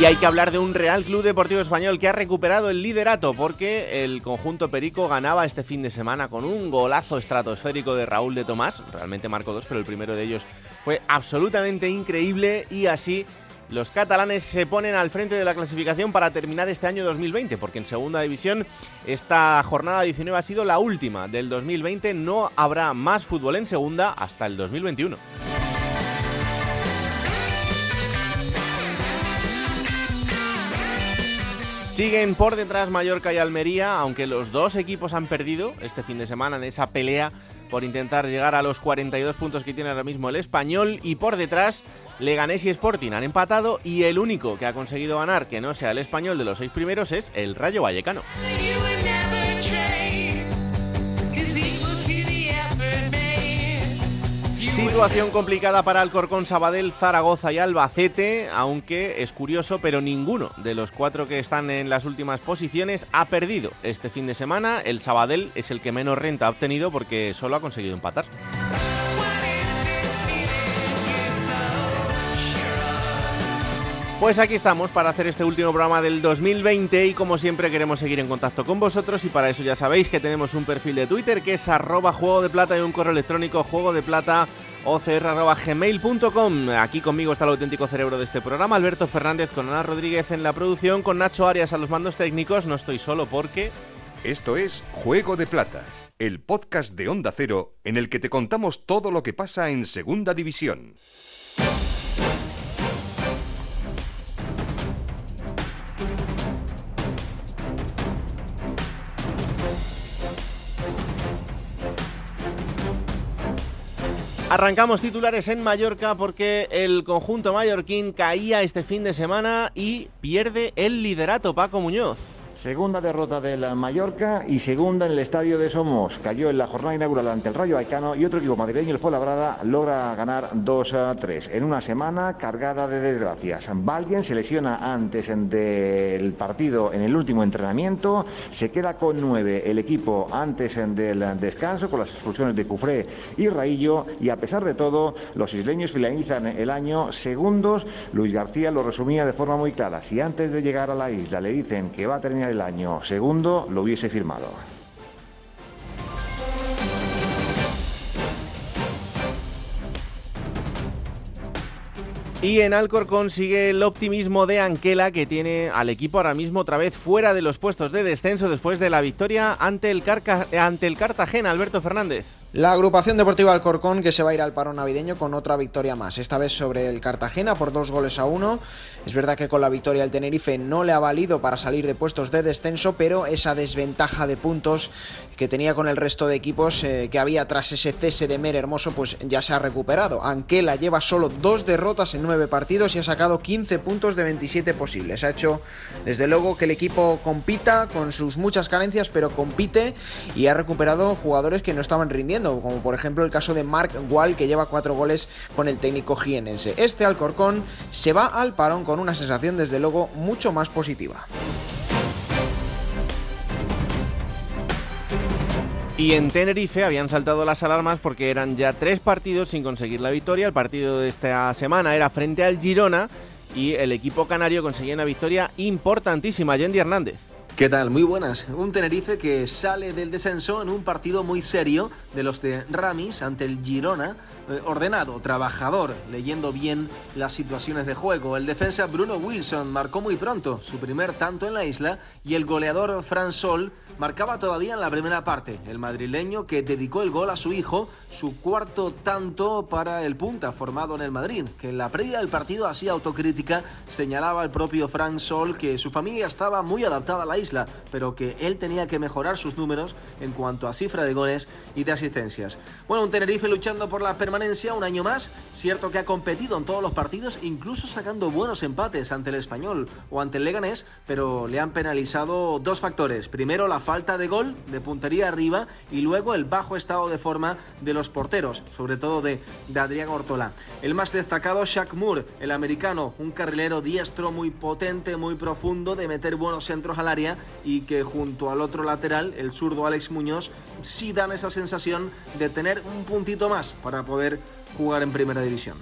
Y hay que hablar de un Real Club Deportivo Español que ha recuperado el liderato porque el conjunto Perico ganaba este fin de semana con un golazo estratosférico de Raúl de Tomás. Realmente marcó dos, pero el primero de ellos fue absolutamente increíble y así los catalanes se ponen al frente de la clasificación para terminar este año 2020, porque en segunda división esta jornada 19 ha sido la última del 2020, no habrá más fútbol en segunda hasta el 2021. Siguen por detrás Mallorca y Almería, aunque los dos equipos han perdido este fin de semana en esa pelea por intentar llegar a los 42 puntos que tiene ahora mismo el español y por detrás Leganés y Sporting han empatado y el único que ha conseguido ganar que no sea el español de los seis primeros es el Rayo Vallecano. Situación complicada para Alcorcón, Sabadell, Zaragoza y Albacete, aunque es curioso, pero ninguno de los cuatro que están en las últimas posiciones ha perdido este fin de semana. El Sabadell es el que menos renta ha obtenido porque solo ha conseguido empatar. Pues aquí estamos para hacer este último programa del 2020 y como siempre queremos seguir en contacto con vosotros y para eso ya sabéis que tenemos un perfil de Twitter que es arroba juego de plata y un correo electrónico juego de plata ocr.gmail.com. Aquí conmigo está el auténtico cerebro de este programa, Alberto Fernández con Ana Rodríguez en la producción, con Nacho Arias a los mandos técnicos. No estoy solo porque... Esto es Juego de Plata, el podcast de Onda Cero en el que te contamos todo lo que pasa en Segunda División. Arrancamos titulares en Mallorca porque el conjunto mallorquín caía este fin de semana y pierde el liderato Paco Muñoz. Segunda derrota del Mallorca y segunda en el estadio de Somos. Cayó en la jornada inaugural ante el Rayo Vallecano y otro equipo madrileño, el Fuenlabrada, logra ganar 2 a 3 en una semana cargada de desgracias. Valgen se lesiona antes del partido en el último entrenamiento, se queda con 9 el equipo antes del descanso con las expulsiones de Cufré y Raillo y a pesar de todo los isleños finalizan el año segundos. Luis García lo resumía de forma muy clara. Si antes de llegar a la isla le dicen que va a terminar el año segundo, lo hubiese firmado. Y en Alcorcón sigue el optimismo de Anquela que tiene al equipo ahora mismo otra vez fuera de los puestos de descenso después de la victoria ante el, ante el Cartagena, Alberto Fernández. La agrupación deportiva Alcorcón que se va a ir al paro navideño con otra victoria más, esta vez sobre el Cartagena por dos goles a uno. Es verdad que con la victoria el Tenerife no le ha valido para salir de puestos de descenso, pero esa desventaja de puntos que tenía con el resto de equipos eh, que había tras ese cese de Mer Hermoso, pues ya se ha recuperado. Anquela lleva solo dos derrotas en partidos y ha sacado 15 puntos de 27 posibles. Ha hecho desde luego que el equipo compita con sus muchas carencias, pero compite y ha recuperado jugadores que no estaban rindiendo, como por ejemplo el caso de Mark Wall, que lleva cuatro goles con el técnico jienense. Este Alcorcón se va al parón con una sensación desde luego mucho más positiva. Y en Tenerife habían saltado las alarmas porque eran ya tres partidos sin conseguir la victoria. El partido de esta semana era frente al Girona y el equipo canario conseguía una victoria importantísima. Yendi Hernández. ¿Qué tal? Muy buenas. Un Tenerife que sale del descenso en un partido muy serio de los de Ramis ante el Girona eh, ordenado, trabajador, leyendo bien las situaciones de juego. El defensa Bruno Wilson marcó muy pronto su primer tanto en la isla y el goleador Fran Sol marcaba todavía en la primera parte. El madrileño que dedicó el gol a su hijo, su cuarto tanto para el punta formado en el Madrid, que en la previa del partido hacía autocrítica, señalaba el propio Fran Sol que su familia estaba muy adaptada a la isla isla, pero que él tenía que mejorar sus números en cuanto a cifra de goles y de asistencias. Bueno, un Tenerife luchando por la permanencia un año más, cierto que ha competido en todos los partidos, incluso sacando buenos empates ante el español o ante el Leganés, pero le han penalizado dos factores. Primero, la falta de gol de puntería arriba y luego el bajo estado de forma de los porteros, sobre todo de, de Adrián Ortola. El más destacado, Shaq Moore, el americano, un carrilero diestro muy potente, muy profundo, de meter buenos centros al área y que junto al otro lateral, el zurdo Alex Muñoz, sí dan esa sensación de tener un puntito más para poder jugar en primera división.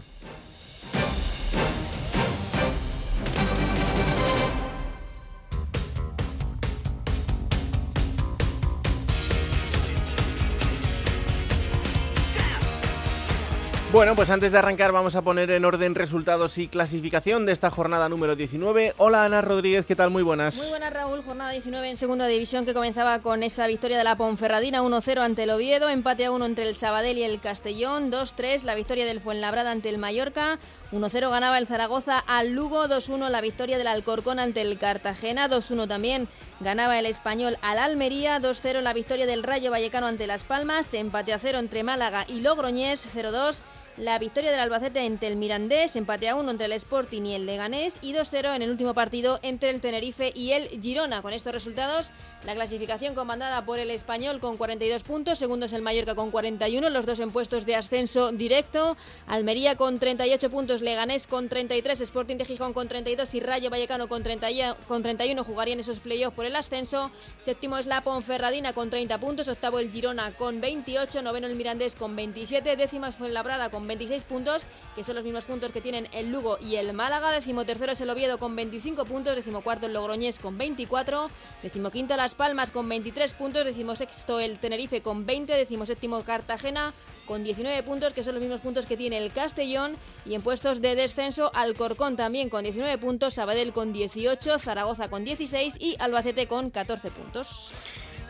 Bueno, pues antes de arrancar vamos a poner en orden resultados y clasificación de esta jornada número 19. Hola Ana Rodríguez, ¿qué tal? Muy buenas. Muy buenas Raúl, jornada 19 en segunda división que comenzaba con esa victoria de la Ponferradina 1-0 ante el Oviedo, empate a 1 entre el Sabadell y el Castellón, 2-3 la victoria del Fuenlabrada ante el Mallorca, 1-0 ganaba el Zaragoza al Lugo, 2-1 la victoria del Alcorcón ante el Cartagena, 2-1 también ganaba el Español al Almería, 2-0 la victoria del Rayo Vallecano ante Las Palmas, empate a 0 entre Málaga y Logroñés, 0-2 la victoria del Albacete ante el Mirandés, empate a 1 entre el Sporting y el Leganés y 2-0 en el último partido entre el Tenerife y el Girona. Con estos resultados, la clasificación comandada por el Español con 42 puntos, segundo es el Mallorca con 41, los dos en puestos de ascenso directo, Almería con 38 puntos, Leganés con 33, Sporting de Gijón con 32 y Rayo Vallecano con, 30, con 31 jugarían esos playoffs por el ascenso, séptimo es la Ponferradina con 30 puntos, octavo el Girona con 28, noveno el Mirandés con 27, décima fue Labrada con 26 puntos, que son los mismos puntos que tienen el Lugo y el Málaga. Decimotercero es el Oviedo con 25 puntos, decimocuarto el Logroñés con 24, decimoquinto Las Palmas con 23 puntos, decimosexto el Tenerife con 20, decimoséptimo Cartagena con 19 puntos, que son los mismos puntos que tiene el Castellón, y en puestos de descenso Alcorcón también con 19 puntos, Sabadell con 18, Zaragoza con 16 y Albacete con 14 puntos.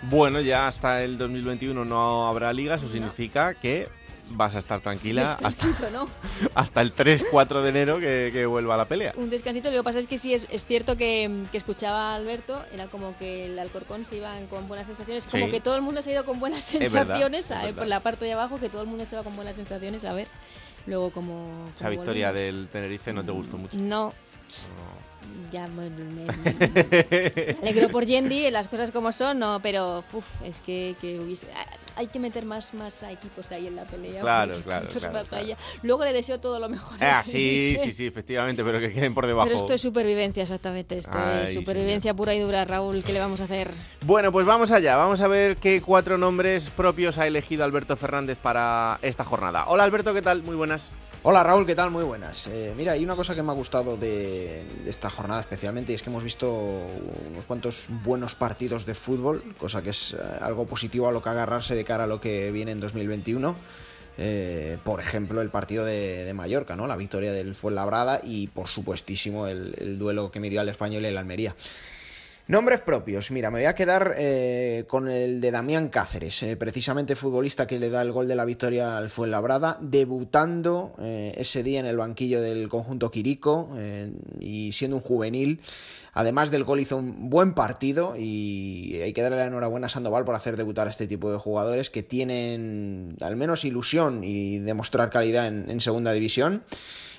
Bueno, ya hasta el 2021 no habrá liga, eso significa que vas a estar tranquila hasta, ¿no? hasta el 3-4 de enero que, que, vuelva a la pelea. Un descansito, lo que pasa es que sí, es, es cierto que, que, escuchaba a Alberto, era como que el Alcorcón se iba con buenas sensaciones, como Sí. que todo el mundo se ha ido con buenas Es verdad, sensaciones, es a- verdad. por la parte de abajo, que todo el mundo se va con buenas sensaciones, a ver, luego como... Esa victoria del Tenerife no te gustó mucho. No. Ya me, me- me- me alegro por Yendi, las cosas como son, no, pero uf, es que, que hubiese- hay que meter más, más a equipos ahí en la pelea. Claro, claro, claro. Luego le deseo todo lo mejor. Ah, sí, sí, sí, efectivamente, pero que queden por debajo. Pero esto es supervivencia, exactamente. Esto Ay, es supervivencia pura y dura, Raúl. ¿Qué le vamos a hacer? Bueno, pues vamos allá. Vamos a ver qué cuatro nombres propios ha elegido Alberto Fernández para esta jornada. Hola Alberto, ¿qué tal? Muy buenas. Hola Raúl, ¿qué tal? Muy buenas. Eh, mira, hay una cosa que me ha gustado de, esta jornada especialmente y es que hemos visto unos cuantos buenos partidos de fútbol, cosa que es eh, algo positivo a lo que agarrarse de cara a lo que viene en 2021. Eh, por ejemplo, el partido de, Mallorca, ¿no? La victoria del Fuenlabrada y, por supuestísimo, el, el duelo que midió al Español y el Almería. Nombres propios. Mira, me voy a quedar eh, con el de Damián Cáceres, eh, precisamente futbolista que le da el gol de la victoria al Fuenlabrada, debutando eh, ese día en el banquillo del conjunto Quirico y siendo un juvenil. Además del gol hizo un buen partido y hay que darle la enhorabuena a Sandoval por hacer debutar a este tipo de jugadores que tienen al menos ilusión y demostrar calidad en segunda división.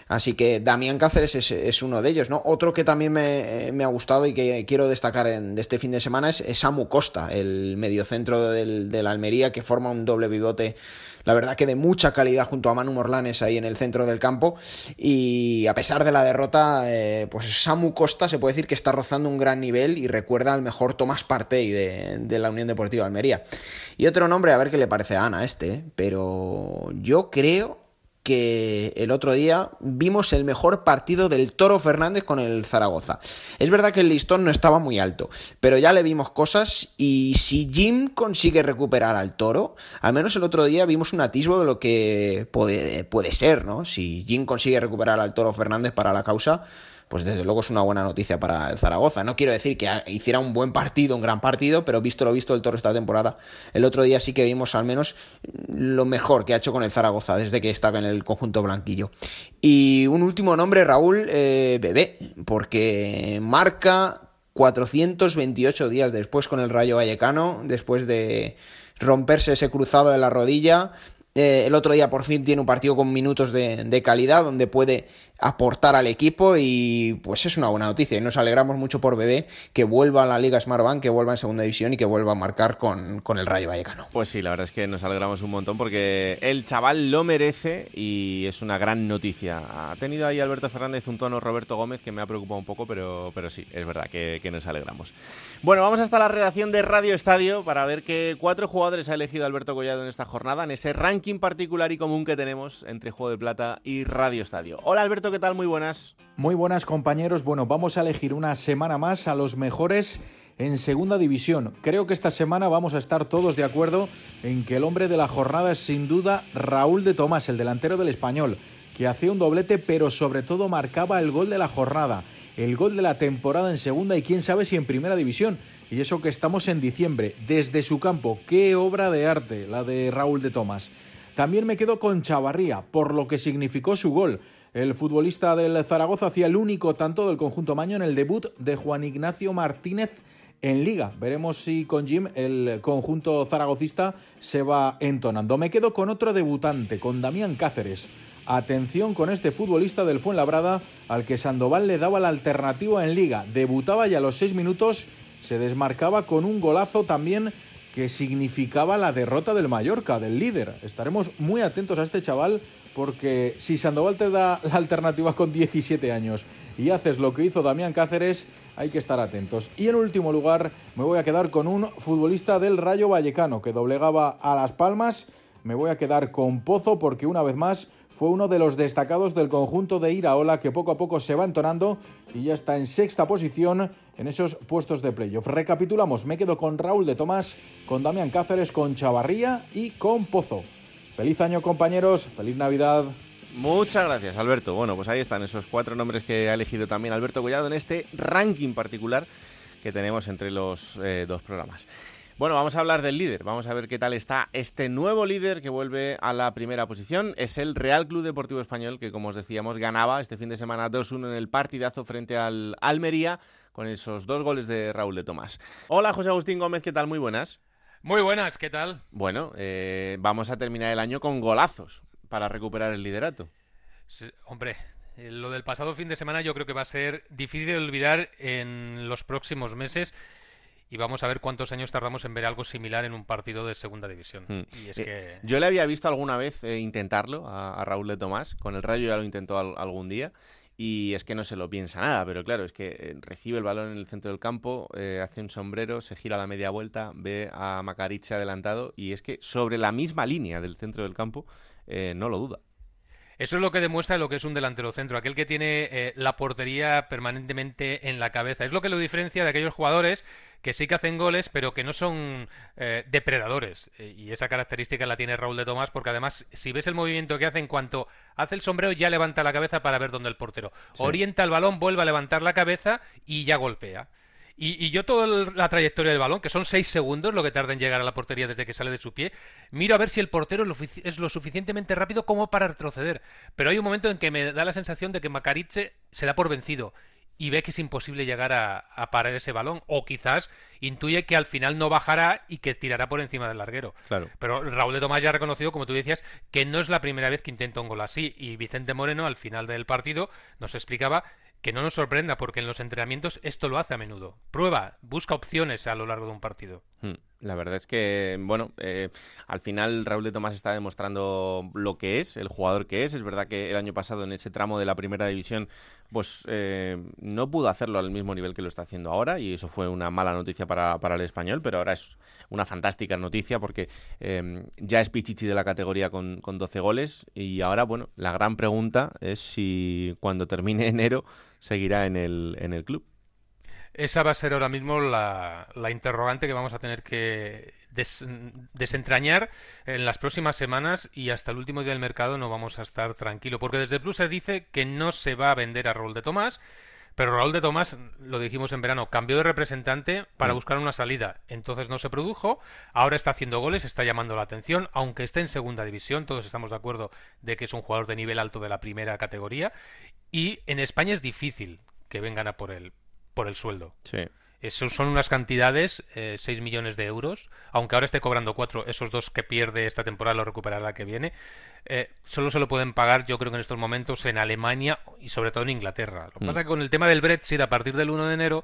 Así que Damián Cáceres es, uno de ellos, ¿no? Otro que también me, ha gustado y que quiero destacar en, de este fin de semana es, Samu Costa, el mediocentro del, del Almería, que forma un doble pivote, la verdad que de mucha calidad junto a Manu Morlanes ahí en el centro del campo. Y a pesar de la derrota, eh, pues Samu Costa se puede decir que está rozando un gran nivel y recuerda al mejor Tomás Partey de, de la Unión Deportiva Almería. Y otro nombre, a ver qué le parece a Ana este, pero yo creo que el otro día vimos el mejor partido del Toro Fernández con el Zaragoza. Es verdad que el listón no estaba muy alto, pero ya le vimos cosas y si Jim consigue recuperar al Toro, al menos el otro día vimos un atisbo de lo que puede, puede ser, ¿no? Si Jim consigue recuperar al Toro Fernández para la causa, pues desde luego es una buena noticia para el Zaragoza. No quiero decir que hiciera un buen partido, un gran partido, pero visto lo visto el Toro esta temporada, el otro día sí que vimos al menos lo mejor que ha hecho con el Zaragoza desde que estaba en el conjunto blanquillo. Y un último nombre, Raúl, eh, Bebé, porque marca 428 días después con el Rayo Vallecano, después de romperse ese cruzado de la rodilla. Eh, el otro día por fin tiene un partido con minutos de, de calidad donde puede aportar al equipo y pues es una buena noticia y nos alegramos mucho por Bebé que vuelva a la Liga Smartbank, que vuelva en segunda división y que vuelva a marcar con, con, el Rayo Vallecano. Pues sí, la verdad es que nos alegramos un montón porque el chaval lo merece y es una gran noticia. Ha tenido ahí Alberto Fernández un tono Roberto Gómez que me ha preocupado un poco, pero, pero sí, es verdad que nos alegramos. Bueno, vamos hasta la redacción de Radio Estadio para ver qué cuatro jugadores ha elegido Alberto Collado en esta jornada, en ese ranking particular y común que tenemos entre Juego de Plata y Radio Estadio. Hola Alberto, ¿qué tal? Muy buenas. Muy buenas compañeros. Bueno, vamos a elegir una semana más a los mejores en segunda división. Creo que esta semana vamos a estar todos de acuerdo en que el hombre de la jornada es sin duda Raúl de Tomás, el delantero del español, que hacía un doblete pero sobre todo marcaba el gol de la jornada, el gol de la temporada en segunda y quién sabe si en primera división. Y eso que estamos en diciembre, desde su campo, qué obra de arte la de Raúl de Tomás. También me quedo con Chavarría, por lo que significó su gol. El futbolista del Zaragoza hacía el único tanto del conjunto maño en el debut de Juan Ignacio Martínez en liga. Veremos si con Jim el conjunto zaragocista se va entonando. Me quedo con otro debutante, con Damián Cáceres. Atención con este futbolista del Fuenlabrada al que Sandoval le daba la alternativa en liga. Debutaba y a los seis minutos se desmarcaba con un golazo también que significaba la derrota del Mallorca, del líder. Estaremos muy atentos a este chaval porque si Sandoval te da la alternativa con 17 años y haces lo que hizo Damián Cáceres, hay que estar atentos. Y en último lugar, me voy a quedar con un futbolista del Rayo Vallecano que doblegaba a Las Palmas. Me voy a quedar con Pozo porque una vez más fue uno de los destacados del conjunto de Iraola que poco a poco se va entonando y ya está en sexta posición en esos puestos de playoff. Recapitulamos, me quedo con Raúl de Tomás, con Damián Cáceres, con Chavarría y con Pozo. Feliz año compañeros, feliz Navidad. Muchas gracias, Alberto. Bueno, pues ahí están esos cuatro nombres que ha elegido también Alberto Collado en este ranking particular que tenemos entre los eh, dos programas. Bueno, vamos a hablar del líder. Vamos a ver qué tal está este nuevo líder que vuelve a la primera posición. Es el Real Club Deportivo Español que, como os decíamos, ganaba este fin de semana 2-1 en el partidazo frente al Almería con esos dos goles de Raúl de Tomás. Hola, José Agustín Gómez, ¿qué tal? Muy buenas. Muy buenas, ¿qué tal? Bueno, eh, vamos a terminar el año con golazos para recuperar el liderato. Sí, hombre, eh, lo del pasado fin de semana yo creo que va a ser difícil de olvidar en los próximos meses y vamos a ver cuántos años tardamos en ver algo similar en un partido de segunda división. Hmm. Y es Eh, que Yo le había visto alguna vez eh, intentarlo a, a Raúl de Tomás. Con el Rayo ya lo intentó al- algún día. Y es que no se lo piensa nada, pero claro, es que eh, recibe el balón en el centro del campo, eh, hace un sombrero, se gira a la media vuelta, ve a Macariche adelantado y es que sobre la misma línea del centro del campo no lo duda. eso es lo que demuestra lo que es un delantero centro, aquel que tiene eh, la portería permanentemente en la cabeza. Es lo que lo diferencia de aquellos jugadores que sí que hacen goles, pero que no son eh, depredadores. Eh, y esa característica la tiene Raúl de Tomás, porque además, si ves el movimiento que hace en cuanto hace el sombrero, ya levanta la cabeza para ver dónde el portero. Sí. Orienta el balón, vuelve a levantar la cabeza y ya golpea. Y, y yo toda la trayectoria del balón, que son seis segundos lo que tarda en llegar a la portería desde que sale de su pie, miro a ver si el portero es lo, ofici- es lo suficientemente rápido como para retroceder. Pero hay un momento en que me da la sensación de que Macariche se da por vencido y ve que es imposible llegar a, a parar ese balón. O quizás intuye que al final no bajará y que tirará por encima del larguero. Claro. Pero Raúl de Tomás ya ha reconocido, como tú decías, que no es la primera vez que intenta un gol así. Y Vicente Moreno, al final del partido, nos explicaba que no nos sorprenda porque en los entrenamientos esto lo hace a menudo. Prueba, busca opciones a lo largo de un partido. Hmm. La verdad es que, bueno, eh, al final Raúl de Tomás está demostrando lo que es, el jugador que es. Es verdad que el año pasado en ese tramo de la primera división, pues eh, no pudo hacerlo al mismo nivel que lo está haciendo ahora y eso fue una mala noticia para, para el español, pero ahora es una fantástica noticia porque eh, ya es Pichichi de la categoría con, con 12 goles y ahora, bueno, la gran pregunta es si cuando termine enero seguirá en el, en el club. Esa va a ser ahora mismo la, la interrogante que vamos a tener que des- desentrañar en las próximas semanas y hasta el último día del mercado no vamos a estar tranquilos, porque desde Plus se dice que no se va a vender a Raúl de Tomás, pero Raúl de Tomás, lo dijimos en verano, cambió de representante para Mm. buscar una salida, entonces no se produjo, ahora está haciendo goles, está llamando la atención, aunque esté en segunda división, todos estamos de acuerdo de que es un jugador de nivel alto de la primera categoría, y en España es difícil que vengan a por él, por el sueldo. Sí. Eso son unas cantidades, eh, 6 millones de euros, aunque ahora esté cobrando 4, esos dos que pierde esta temporada lo recuperará la que viene. Eh, solo se lo pueden pagar, yo creo que en estos momentos, en Alemania y sobre todo en Inglaterra. Lo que pasa es que con el tema del Brexit, a partir del 1 de enero,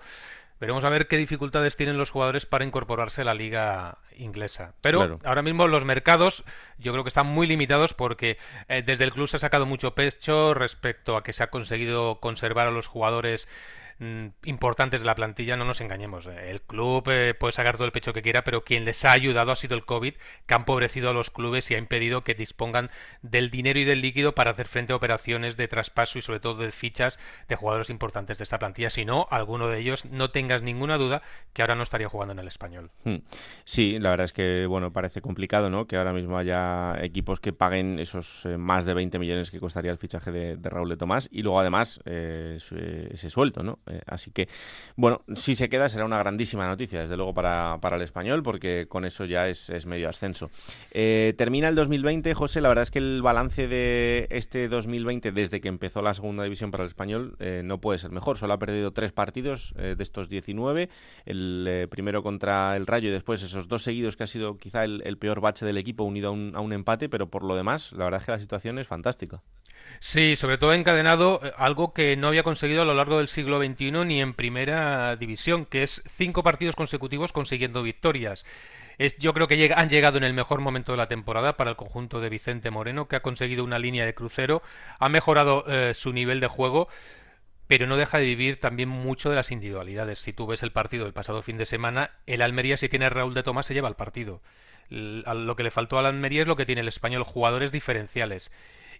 veremos a ver qué dificultades tienen los jugadores para incorporarse a la liga inglesa. Pero Claro. ahora mismo los mercados yo creo que están muy limitados porque eh, desde el club se ha sacado mucho pecho respecto a que se ha conseguido conservar a los jugadores mm, importantes de la plantilla, no nos engañemos. El club eh, puede sacar todo el pecho que quiera, pero quien les ha ayudado ha sido el COVID, que ha empobrecido a los clubes y ha impedido que dispongan del dinero y del líquido para hacer frente a operaciones de traspaso y sobre todo de fichas de jugadores importantes de esta plantilla. Si no, alguno de ellos, no tengas ninguna duda que ahora no estaría jugando en el español. Hmm. Sí, la verdad es que bueno parece complicado, ¿no? Que ahora mismo haya equipos que paguen esos eh, más de 20 millones que costaría el fichaje de, Raúl de Tomás y luego además eh, eh, ese suelto, ¿no? Eh, así que bueno, si se queda será una grandísima noticia, desde luego para, para el español, porque con eso ya es, es medio ascenso. Eh, termina el 2020, José. La verdad es que el balance de este 2020 desde que empezó la segunda división para el español eh, no puede ser mejor. Solo ha perdido tres partidos eh, de estos 19 el primero contra el Rayo y después esos dos seguidos que ha sido quizá el, el peor bache del equipo unido a un, a un empate, pero por lo demás, la verdad es que la situación es fantástica. Sí, sobre todo ha encadenado eh, algo que no había conseguido a lo largo del siglo XXI ni en primera división, que es cinco partidos consecutivos consiguiendo victorias. Es, yo creo que han llegado en el mejor momento de la temporada para el conjunto de Vicente Moreno, que ha conseguido una línea de crucero, ha mejorado eh, su nivel de juego, pero no deja de vivir también mucho de las individualidades. Si tú ves el partido del pasado fin de semana, el Almería, si tiene a Raúl de Tomás, se lleva el partido. Lo que le faltó al Almería es lo que tiene el español, jugadores diferenciales.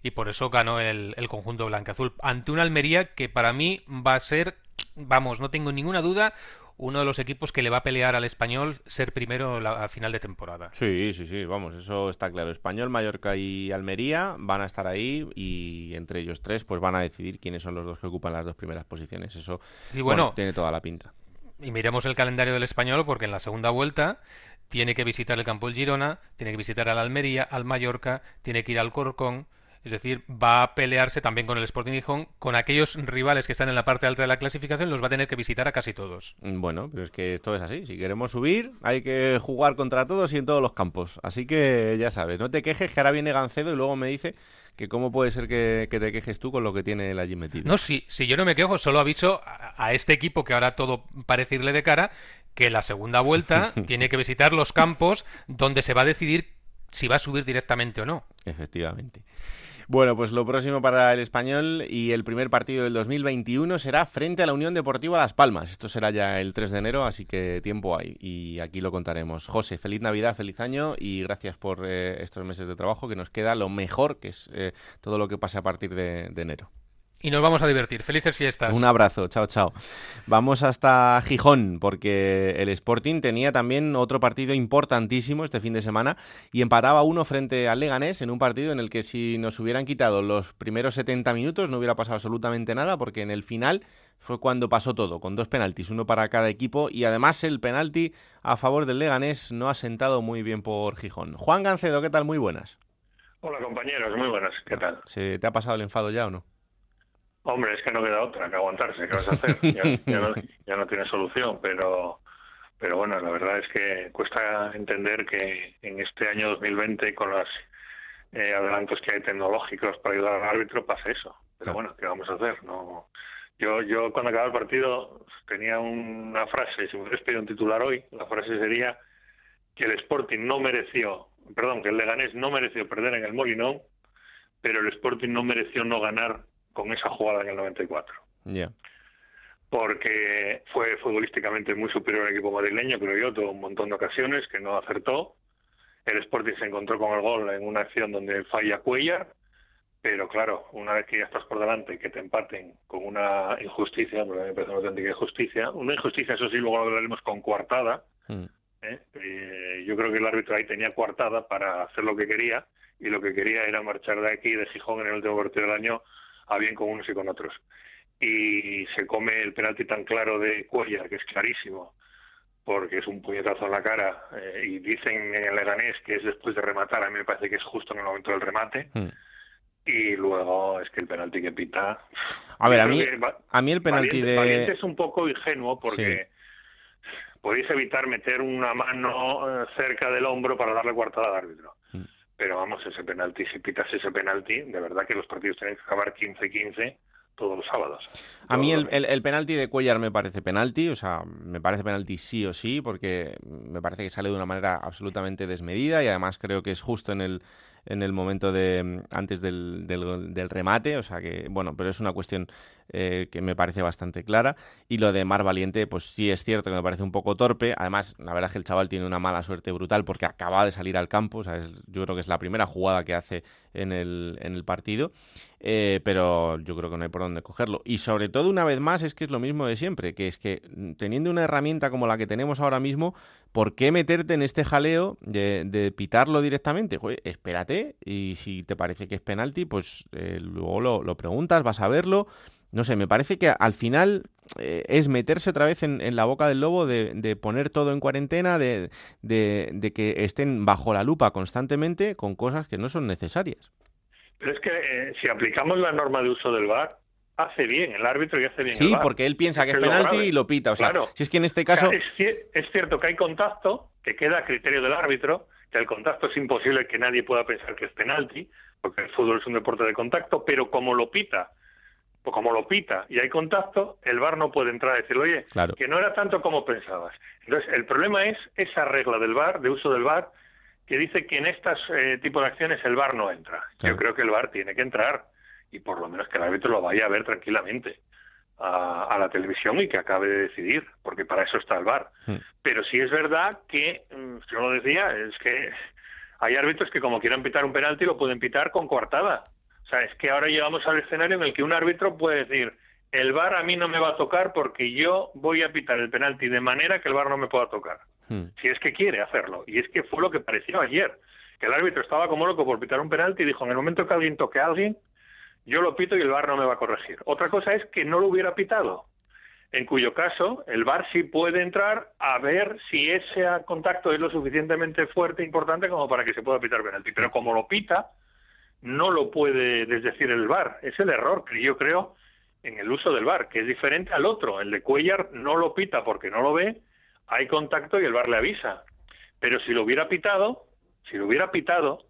Y por eso ganó el, el conjunto blanca-azul. Ante una Almería que para mí va a ser, vamos, no tengo ninguna duda, uno de los equipos que le va a pelear al español ser primero la- a final de temporada. Sí, sí, sí, vamos, eso está claro. Español, Mallorca y Almería van a estar ahí y entre ellos tres pues van a decidir quiénes son los dos que ocupan las dos primeras posiciones. Eso Y bueno, tiene toda la pinta. Y miremos el calendario del español porque en la segunda vuelta tiene que visitar el campo del Girona, tiene que visitar al Almería, al Mallorca, tiene que ir al Corcón. Es decir, va a pelearse también con el Sporting Gijón, con aquellos rivales que están en la parte alta de la clasificación, los va a tener que visitar a casi todos. Mm, Bueno, pero es que esto es así. Si queremos subir, hay que jugar contra todos y en todos los campos. Así que ya sabes, no te quejes que ahora viene Gancedo y luego me dice que cómo puede ser que, que te quejes tú con lo que tiene él allí metido. No, si, si yo no me quejo, solo aviso a, a este equipo que ahora todo parece irle de cara, que la segunda vuelta tiene que visitar los campos donde se va a decidir si va a subir directamente o no. Efectivamente. Bueno, pues lo próximo para el español y el primer partido del 2021 será frente a la Unión Deportiva Las Palmas. Esto será ya el 3 de enero, así que tiempo hay y aquí lo contaremos. José, feliz Navidad, feliz año y gracias por eh, estos meses de trabajo que nos queda lo mejor, que es eh, todo lo que pase a partir de, de enero. Y nos vamos a divertir. Felices fiestas. Un abrazo, chao, chao. Vamos hasta Gijón, porque el Sporting tenía también otro partido importantísimo este fin de semana y empataba uno frente al Leganés en un partido en el que si nos hubieran quitado los primeros 70 minutos no hubiera pasado absolutamente nada, porque en el final fue cuando pasó todo, con dos penaltis, uno para cada equipo y además el penalti a favor del Leganés no ha sentado muy bien por Gijón. Juan Gancedo, ¿qué tal? Muy buenas. Hola compañeros, muy buenas, ¿qué tal? ¿Se te ha pasado el enfado ya o no? Hombre, es que no queda otra que aguantarse, ¿qué vas a hacer? Ya, ya no, ya no tiene solución, pero, pero bueno, la verdad es que cuesta entender que en este año 2020, con los eh, adelantos que hay tecnológicos para ayudar al árbitro, pase eso. Pero bueno, ¿qué vamos a hacer? No, yo, yo cuando acababa el partido tenía una frase, si me hubieras pedido un titular hoy, la frase sería que el Sporting no mereció, perdón, que el Leganés no mereció perder en el Molinón, pero el Sporting no mereció no ganar con esa jugada en el 94. Ya. Porque fue futbolísticamente muy superior al equipo madrileño, creo yo, tuvo un montón de ocasiones que no acertó. El Sporting se encontró con el gol en una acción donde falla Cuellar, pero claro, una vez que ya estás por delante, que te empaten con una injusticia, porque a mí me parece una auténtica injusticia, una injusticia, eso sí, luego lo hablaremos con coartada, Mm. ¿eh? Eh, yo creo que el árbitro ahí tenía coartada para hacer lo que quería y lo que quería era marchar de aquí, de Gijón, en el último partido del año, a bien con unos y con otros. Y se come el penalti tan claro de Cuellar, que es clarísimo, porque es un puñetazo en la cara, eh, y dicen en el Leganés que es después de rematar, a mí me parece que es justo en el momento del remate, Mm. y luego es que el penalti que pita... A ver, a mí, a mí el penalti Valiente, de... Valiente es un poco ingenuo porque podéis evitar meter una mano eh, cerca del hombro para darle coartada al árbitro. Pero vamos, ese penalti, si pitas ese penalti, de verdad que los partidos tienen que acabar 15-15 todos los sábados. A mí el, el- el penalti de Cuellar me parece penalti, o sea, me parece penalti sí o sí, porque me parece que sale de una manera absolutamente desmedida y además creo que es justo en el, en el momento de antes del, del- del remate, o sea que, bueno, pero es una cuestión eh, que me parece bastante clara. Y lo de Mar Valiente, pues sí es cierto que me parece un poco torpe, además la verdad es que el chaval tiene una mala suerte brutal porque acaba de salir al campo, o sea, es- yo creo que es la primera jugada que hace en el, en el partido. Eh, pero yo creo que no hay por dónde cogerlo. Y sobre todo, una vez más, es que es lo mismo de siempre, que es que mm, teniendo una herramienta como la que tenemos ahora mismo, ¿por qué meterte en este jaleo de, de pitarlo directamente? Joder, espérate y si te parece que es penalti, pues eh, luego lo, lo preguntas, vas a verlo. No sé, me parece que al final eh, es meterse otra vez en, en la boca del lobo de, de poner todo en cuarentena, de, de- de que estén bajo la lupa constantemente con cosas que no son necesarias. Pero es que eh, si aplicamos la norma de uso del VAR, hace bien el árbitro y hace bien el Sí, VAR. porque él piensa que es penalti y lo pita. O sea, Claro. si es que en este caso. Es cierto que hay contacto, que queda a criterio del árbitro, que el contacto es imposible que nadie pueda pensar que es penalti, porque el fútbol es un deporte de contacto, pero como lo pita, o como lo pita y hay contacto, el VAR no puede entrar a decirle, oye, Claro. que no era tanto como pensabas. Entonces, el problema es esa regla del VAR, de uso del VAR, que dice que en estos tipos de acciones el VAR no entra. Claro. Yo creo que el VAR tiene que entrar y por lo menos que el árbitro lo vaya a ver tranquilamente a, a la televisión y que acabe de decidir, porque para eso está el VAR. Hmm. Pero sí es verdad que, mm, yo lo decía, es que hay árbitros que como quieran pitar un penalti lo pueden pitar con coartada. O sea, es que ahora llegamos al escenario en el que un árbitro puede decir, el VAR a mí no me va a tocar porque yo voy a pitar el penalti de manera que el VAR no me pueda tocar. Hmm. Si es que quiere hacerlo. Y es que fue lo que pareció ayer. Que el árbitro estaba como loco por pitar un penalti y dijo, en el momento que alguien toque a alguien, yo lo pito y el VAR no me va a corregir. Otra cosa es que no lo hubiera pitado. En cuyo caso, el VAR sí puede entrar a ver si ese contacto es lo suficientemente fuerte e importante como para que se pueda pitar penalti. Pero como lo pita, no lo puede desdecir el VAR. Es el error que yo creo en el uso del VAR, que es diferente al otro. El de Cuellar no lo pita porque no lo ve, hay contacto y el VAR le avisa. Pero si lo hubiera pitado, si lo hubiera pitado,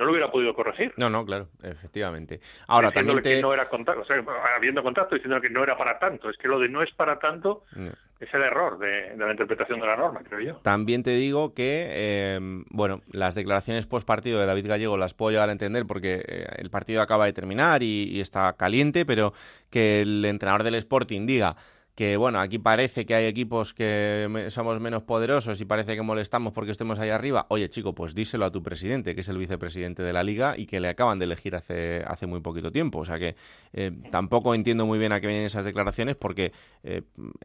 no lo hubiera podido corregir. No, no, claro, efectivamente. Ahora también te. que no era contacto, o sea, habiendo contacto, diciendo que no era para tanto. Es que lo de no es para tanto No. es el error de, de la interpretación de la norma, creo yo. También te digo que, eh, bueno, las declaraciones post partido de David Gallego las puedo llegar a entender porque eh, el partido acaba de terminar y, y está caliente, pero que el entrenador del Sporting diga que, bueno, aquí parece que hay equipos que somos menos poderosos y parece que molestamos porque estemos ahí arriba. Oye, chico, pues díselo a tu presidente, que es el vicepresidente de la liga y que le acaban de elegir hace, hace muy poquito tiempo. O sea que eh, tampoco entiendo muy bien a qué vienen esas declaraciones porque eh,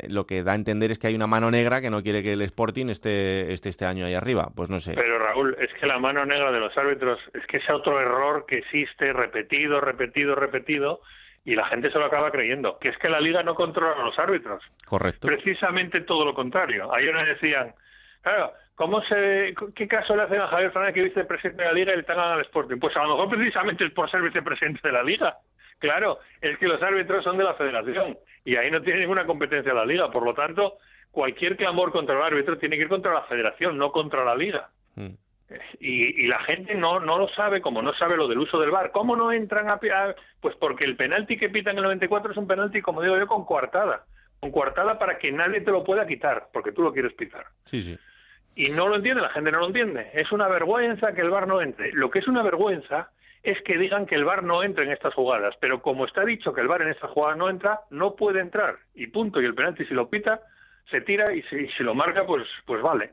lo que da a entender es que hay una mano negra que no quiere que el Sporting esté, esté este año ahí arriba. Pues no sé. Pero Raúl, es que la mano negra de los árbitros es que es otro error que existe repetido, repetido, repetido y la gente se lo acaba creyendo, que es que la liga no controla a los árbitros. Correcto. Precisamente todo lo contrario. Ayer nos decían, claro, ¿cómo se, ¿qué caso le hacen a Javier Fernández, que es vicepresidente de la liga, y le tagan al Sporting? Pues a lo mejor precisamente es por ser vicepresidente de la liga. Claro, es que los árbitros son de la federación y ahí no tiene ninguna competencia la liga. Por lo tanto, cualquier clamor contra el árbitro tiene que ir contra la federación, no contra la liga. Mm. Y, y la gente no, no lo sabe, como no sabe lo del uso del VAR. ¿Cómo no entran a, a- Pues porque el penalti que pitan en el 94 es un penalti, como digo yo, con coartada. Con coartada para que nadie te lo pueda quitar, porque tú lo quieres pitar. Sí, sí. Y no lo entiende, la gente no lo entiende. Es una vergüenza que el VAR no entre. Lo que es una vergüenza es que digan que el VAR no entra en estas jugadas. Pero como está dicho que el VAR en estas jugadas no entra, no puede entrar. Y punto. Y el penalti, si lo pita, se tira y si, si lo marca, pues, pues vale.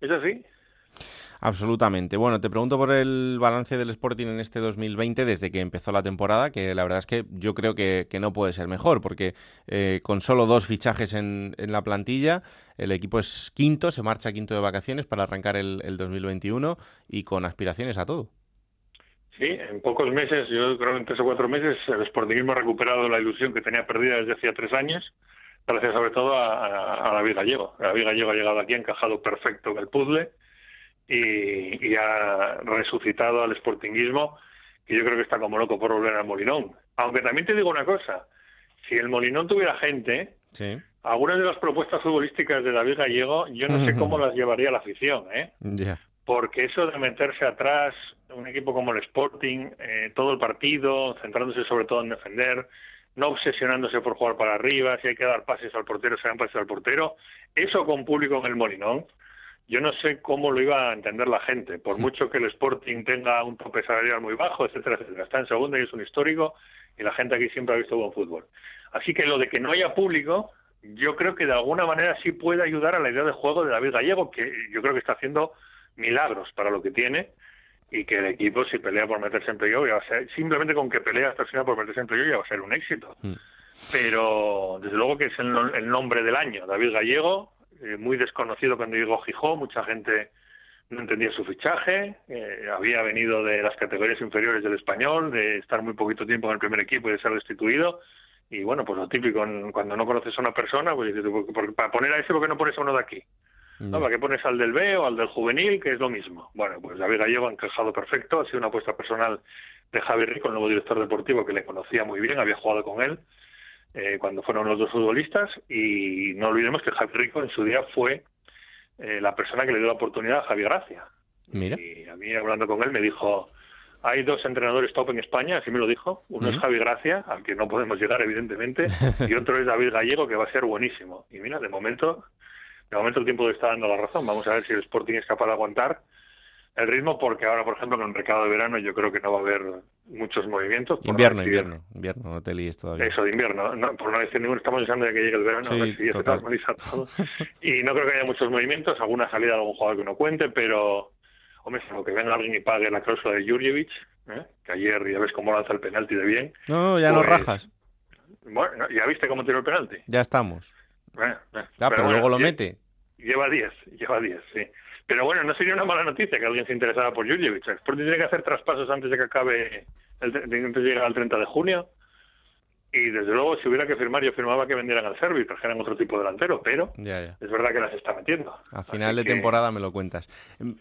Es así. Absolutamente. Bueno, te pregunto por el balance del Sporting en este 2020 desde que empezó la temporada, que la verdad es que yo creo que, que no puede ser mejor, porque eh, con solo dos fichajes en, en la plantilla, el equipo es quinto, se marcha quinto de vacaciones para arrancar el, el 2021 y con aspiraciones a todo. Sí, en pocos meses, yo creo en tres o cuatro meses, el Sportingismo ha recuperado la ilusión que tenía perdida desde hacía tres años, gracias sobre todo a, a, a David Gallego. David Gallego ha llegado aquí, ha encajado perfecto en el puzzle y, y ha resucitado al Sportingismo, que yo creo que está como loco por volver al Molinón. Aunque también te digo una cosa, si el Molinón tuviera gente, Sí. algunas de las propuestas futbolísticas de David Gallego, yo no sé cómo las llevaría la afición, ¿eh? Porque eso de meterse atrás, un equipo como el Sporting, eh, todo el partido, centrándose sobre todo en defender, no obsesionándose por jugar para arriba, si hay que dar pases al portero, se dan pases al portero, eso con público en el Molinón, yo no sé cómo lo iba a entender la gente, por mucho que el Sporting tenga un tope salarial muy bajo, etcétera, etcétera. Está en segunda y es un histórico y la gente aquí siempre ha visto buen fútbol. Así que lo de que no haya público, yo creo que de alguna manera sí puede ayudar a la idea de juego de David Gallego, que yo creo que está haciendo milagros para lo que tiene y que el equipo si pelea por meterse en playoff ya va a ser simplemente con que pelea esta semana por meterse en playoff ya va a ser un éxito pero desde luego que es el, el nombre del año David Gallego eh, muy desconocido cuando llegó Gijón mucha gente no entendía su fichaje eh, había venido de las categorías inferiores del español de estar muy poquito tiempo en el primer equipo y de ser destituido y bueno pues lo típico cuando no conoces a una persona pues dices, "¿Por- por- para poner a ese ¿por qué no pones a uno de aquí? ¿no? ¿Para qué pones al del B o al del juvenil, que es lo mismo? Bueno, pues David Gallego ha encajado perfecto, ha sido una apuesta personal de Javi Rico, el nuevo director deportivo, que le conocía muy bien, había jugado con él eh, cuando fueron los dos futbolistas, y no olvidemos que Javi Rico en su día fue eh, la persona que le dio la oportunidad a Javi Gracia. Mira. Y a mí, hablando con él, me dijo, hay dos entrenadores top en España, así me lo dijo. Uno es. Javi Gracia, al que no podemos llegar, evidentemente, y otro es David Gallego, que va a ser buenísimo. Y mira, de momento, de momento el tiempo le está dando la razón. Vamos a ver si el Sporting es capaz de aguantar el ritmo, porque ahora, por ejemplo, con el mercado de verano yo creo que no va a haber muchos movimientos. no Invierno, decir- invierno, invierno, no te líes todavía. Eso, de invierno. No, por no decir ninguno, estamos deseando de que llegue el verano, Sí, a ver si ya se todo. Y no creo que haya muchos movimientos, alguna salida de algún jugador que no cuente, pero, hombre, salvo que venga alguien y pague la cláusula de Jurjevic, ¿eh? que ayer ya ves cómo lanza el penalti de bien. No, ya no Pues, rajas, Bueno, ya viste cómo tiró el penalti. ya estamos. Bueno, eh, Ya, pero, bueno, luego lo mete. Lleva 10, lleva 10, sí. Pero bueno, no sería una mala noticia que alguien se interesara por Jurjevic. El Sporting tiene que hacer traspasos antes de que acabe, el, antes de llegar al 30 de junio. Y desde luego, si hubiera que firmar, yo firmaba que vendieran al Servi trajeran otro tipo de delantero, pero Ya, ya. es verdad que las está metiendo. A final de que- temporada me lo cuentas.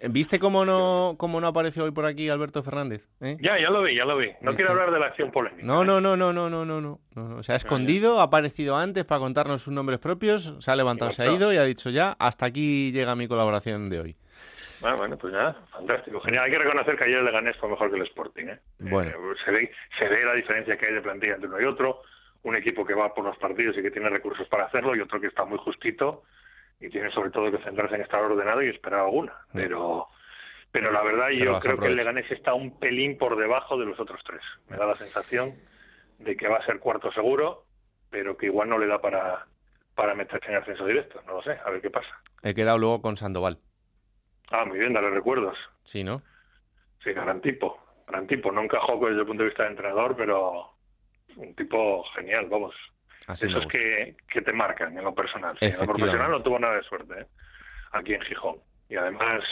¿Viste cómo no, cómo no apareció hoy por aquí Alberto Fernández? ¿Eh? Ya, ya lo vi, ya lo vi. No ¿Viste? quiero hablar de la acción polémica. No, no, no, no, no, no, no, no. no. Se ha escondido, ha aparecido antes para contarnos sus nombres propios, se ha levantado, se ha ido y ha dicho ya, hasta aquí llega mi colaboración de hoy. Bueno, bueno, pues nada, fantástico, genial. Hay que reconocer que ayer el Leganés fue mejor que el Sporting. ¿eh? Bueno. Eh, se, ve, se ve la diferencia que hay de plantilla entre uno y otro. Un equipo que va por los partidos y que tiene recursos para hacerlo y otro que está muy justito y tiene sobre todo que centrarse en estar ordenado y esperar alguna. Pero pero la verdad Pero yo creo que el. Leganés está un pelín por debajo de los otros tres. Me da la sensación de que va a ser cuarto seguro, pero que igual no le da para, para meterse en ascenso directo. No lo sé, a ver qué pasa. He quedado luego con Sandoval. Ah, muy bien, dale recuerdos. Sí, ¿no? Sí, gran tipo, gran tipo. No encajó desde el punto de vista de entrenador, pero un tipo genial, vamos. Así Esos que, que te marcan en lo personal. Sí, en lo profesional no tuvo nada de suerte ¿eh? aquí en Gijón. Y además,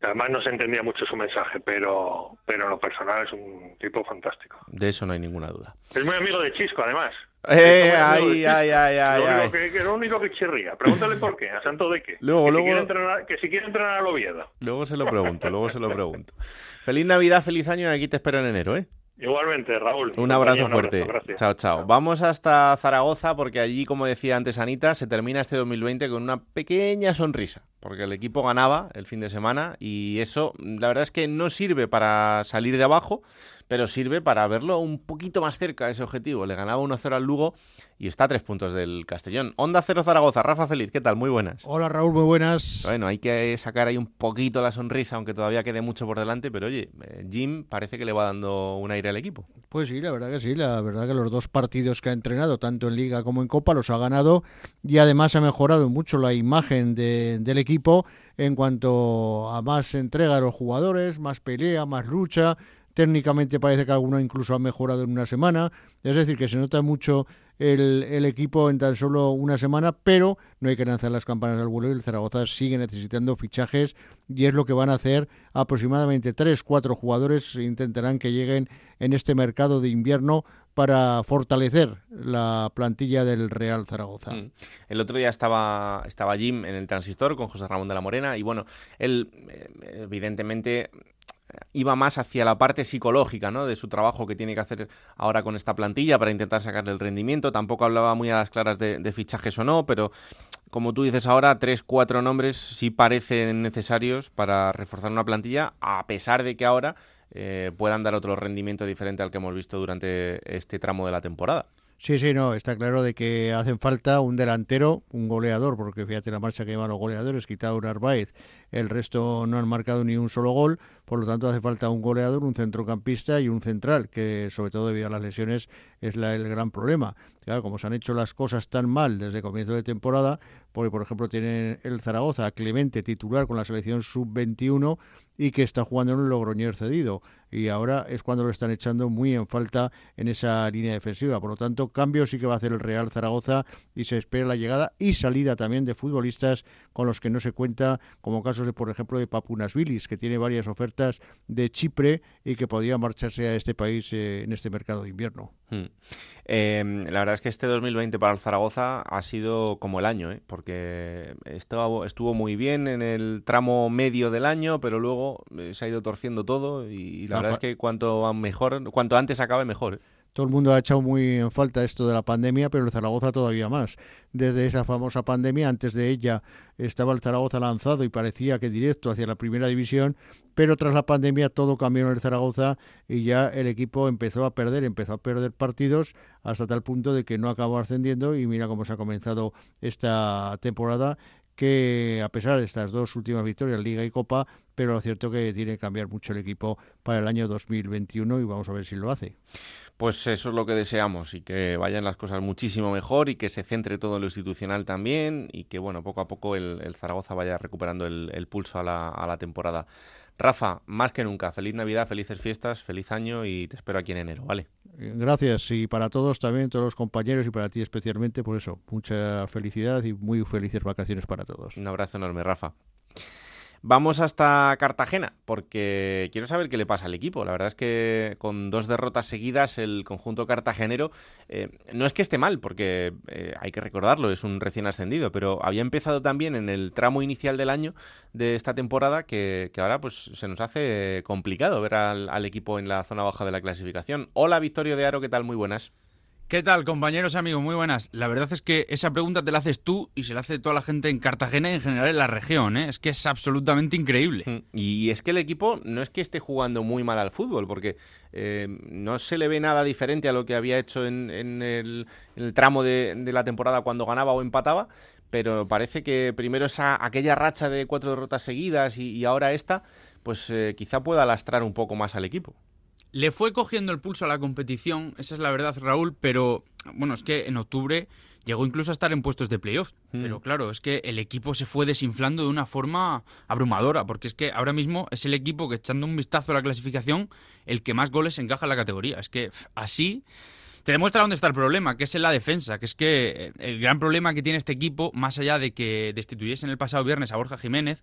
además no se entendía mucho su mensaje, pero, pero en lo personal es un tipo fantástico. De eso no hay ninguna duda. Es muy amigo de Chisco, además. Eh, de ay, ay, ay, ay, lo, ay. único que, que lo único que chirría. Pregúntale por qué, a santo de qué. Luego, que, luego- Si quiere entrenar, que si quiere entrenar al Oviedo. Luego se lo pregunto, luego se lo pregunto. Feliz Navidad, feliz año y aquí te espero en enero, ¿eh? Igualmente, Raúl. Un abrazo fuerte. Chao, chao. Vamos hasta Zaragoza porque allí, como decía antes Anita, se termina este 2020 con una pequeña sonrisa. Porque el equipo ganaba el fin de semana y eso, la verdad es que no sirve para salir de abajo, pero sirve para verlo un poquito más cerca ese objetivo. Le ganaba 1-0 al Lugo y está a tres puntos del Castellón. Onda 0 Zaragoza. Rafa Feliz, ¿qué tal? Muy buenas. Hola Raúl, muy buenas. Bueno, hay que sacar ahí un poquito la sonrisa, aunque todavía quede mucho por delante, pero oye, eh, Jim parece que le va dando un aire al equipo. Pues sí, la verdad que sí, la verdad que los dos partidos que ha entrenado, tanto en Liga como en Copa, los ha ganado y además ha mejorado mucho la imagen de- del equipo en cuanto a más entrega a los jugadores, más pelea, más lucha. Técnicamente parece que alguno incluso ha mejorado en una semana. Es decir, que se nota mucho el, equipo en tan solo una semana, pero no hay que lanzar las campanas al vuelo y el Zaragoza sigue necesitando fichajes y es lo que van a hacer aproximadamente 3, 4 jugadores. Intentarán que lleguen en este mercado de invierno para fortalecer la plantilla del Real Zaragoza. Mm. El otro día estaba, estaba Jim en el transistor con José Ramón de la Morena y bueno, él eh, evidentemente iba más hacia la parte psicológica, ¿no? De su trabajo que tiene que hacer ahora con esta plantilla para intentar sacarle el rendimiento. Tampoco hablaba muy a las claras de, fichajes o no, pero como tú dices ahora, tres, cuatro nombres sí parecen necesarios para reforzar una plantilla, a pesar de que ahora eh, puedan dar otro rendimiento diferente al que hemos visto durante este tramo de la temporada. Sí, sí, no, está claro de que hacen falta un delantero, un goleador, porque fíjate la marcha que llevan los goleadores, quitado un Narváez, el resto no han marcado ni un solo gol, por lo tanto hace falta un goleador, un centrocampista y un central, que sobre todo debido a las lesiones es la, el gran problema. Claro, como se han hecho las cosas tan mal desde comienzo de temporada, porque por ejemplo tiene el Zaragoza Clemente titular con la selección sub-21 y que está jugando en un Logroñer cedido y ahora es cuando lo están echando muy en falta en esa línea defensiva. Por lo tanto, cambio sí que va a hacer el Real Zaragoza y se espera la llegada y salida también de futbolistas con los que no se cuenta, como casos de, por ejemplo, de Papunas Vilis, que tiene varias ofertas de Chipre y que podría marcharse a este país eh, en este mercado de invierno. Hmm. Em, la verdad es que este 2020 para el Zaragoza ha sido como el año, ¿eh? porque estuvo, estuvo muy bien en el tramo medio del año, pero luego eh, se ha ido torciendo todo y, la verdad es que cuanto mejor, cuanto antes acabe mejor. ¿eh? Todo el mundo ha echado muy en falta esto de la pandemia, pero el Zaragoza todavía más. Desde esa famosa pandemia, antes de ella, estaba el Zaragoza lanzado y parecía que directo hacia la primera división, pero tras la pandemia todo cambió en el Zaragoza y ya el equipo empezó a perder, empezó a perder partidos hasta tal punto de que no acabó ascendiendo y mira cómo se ha comenzado esta temporada que a pesar de estas dos últimas victorias, Liga y Copa, pero lo cierto que tiene que cambiar mucho el equipo para el año 2021 y vamos a ver si lo hace. Pues eso es lo que deseamos y que vayan las cosas muchísimo mejor y que se centre todo en lo institucional también y que bueno poco a poco el, Zaragoza vaya recuperando el, pulso a la, a la temporada. Rafa, más que nunca, feliz Navidad, felices fiestas, feliz año y te espero aquí en enero, ¿vale? Gracias y para todos también, todos los compañeros y para ti especialmente, por eso, mucha felicidad y muy felices vacaciones para todos. Un abrazo enorme, Rafa. Vamos hasta Cartagena, porque quiero saber qué le pasa al equipo. La verdad es que con dos derrotas seguidas, el conjunto cartagenero eh, no es que esté mal, porque eh, hay que recordarlo, es un recién ascendido, pero había empezado también en el tramo inicial del año de esta temporada que, ahora pues se nos hace complicado ver al, al equipo en la zona baja de la clasificación. Hola, Victorio de Aro, ¿qué tal? Muy buenas. ¿Qué tal, compañeros amigos? Muy buenas. La verdad es que esa pregunta te la haces tú y se la hace toda la gente en Cartagena y en general en la región. ¿eh? Es que es absolutamente increíble. Mm, y es que el equipo no es que esté jugando muy mal al fútbol, porque eh, no se le ve nada diferente a lo que había hecho en, el, tramo de, la temporada cuando ganaba o empataba. Pero parece que primero esa, aquella racha de cuatro derrotas seguidas y, ahora esta, pues eh, quizá pueda lastrar un poco más al equipo. Le fue cogiendo el pulso a la competición, esa es la verdad, Raúl, pero bueno, es que en octubre llegó incluso a estar en puestos de playoff. Hmm. Pero claro, es que el equipo se fue desinflando de una forma abrumadora, porque es que ahora mismo es el equipo que echando un vistazo a la clasificación, el que más goles encaja en la categoría. Es que así te demuestra dónde está el problema, que es en la defensa, que es que eh, el gran problema que tiene este equipo, más allá de que destituyesen el pasado viernes a Borja Jiménez,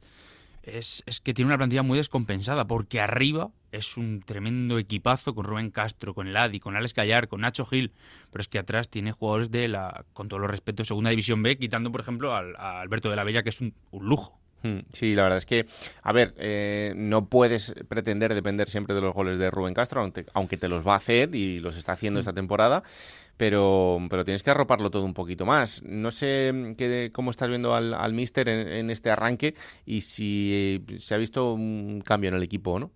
es, que tiene una plantilla muy descompensada, porque arriba es un tremendo equipazo con Rubén Castro, con Ladi, con Alex Gallar, con Nacho Gil, pero es que atrás tiene jugadores de la, con todos los respetos, Segunda División B, quitando, por ejemplo, a Alberto de la Bella, que es un, lujo. Hmm, sí, la verdad es que, a ver, eh, no puedes pretender depender siempre de los goles de Rubén Castro, aunque, aunque te los va a hacer y los está haciendo hmm. esta temporada pero, pero tienes que arroparlo todo un poquito más. No sé mm, qué, cómo estás viendo al, al Mister en, este arranque y si se ha visto un cambio en el equipo o no.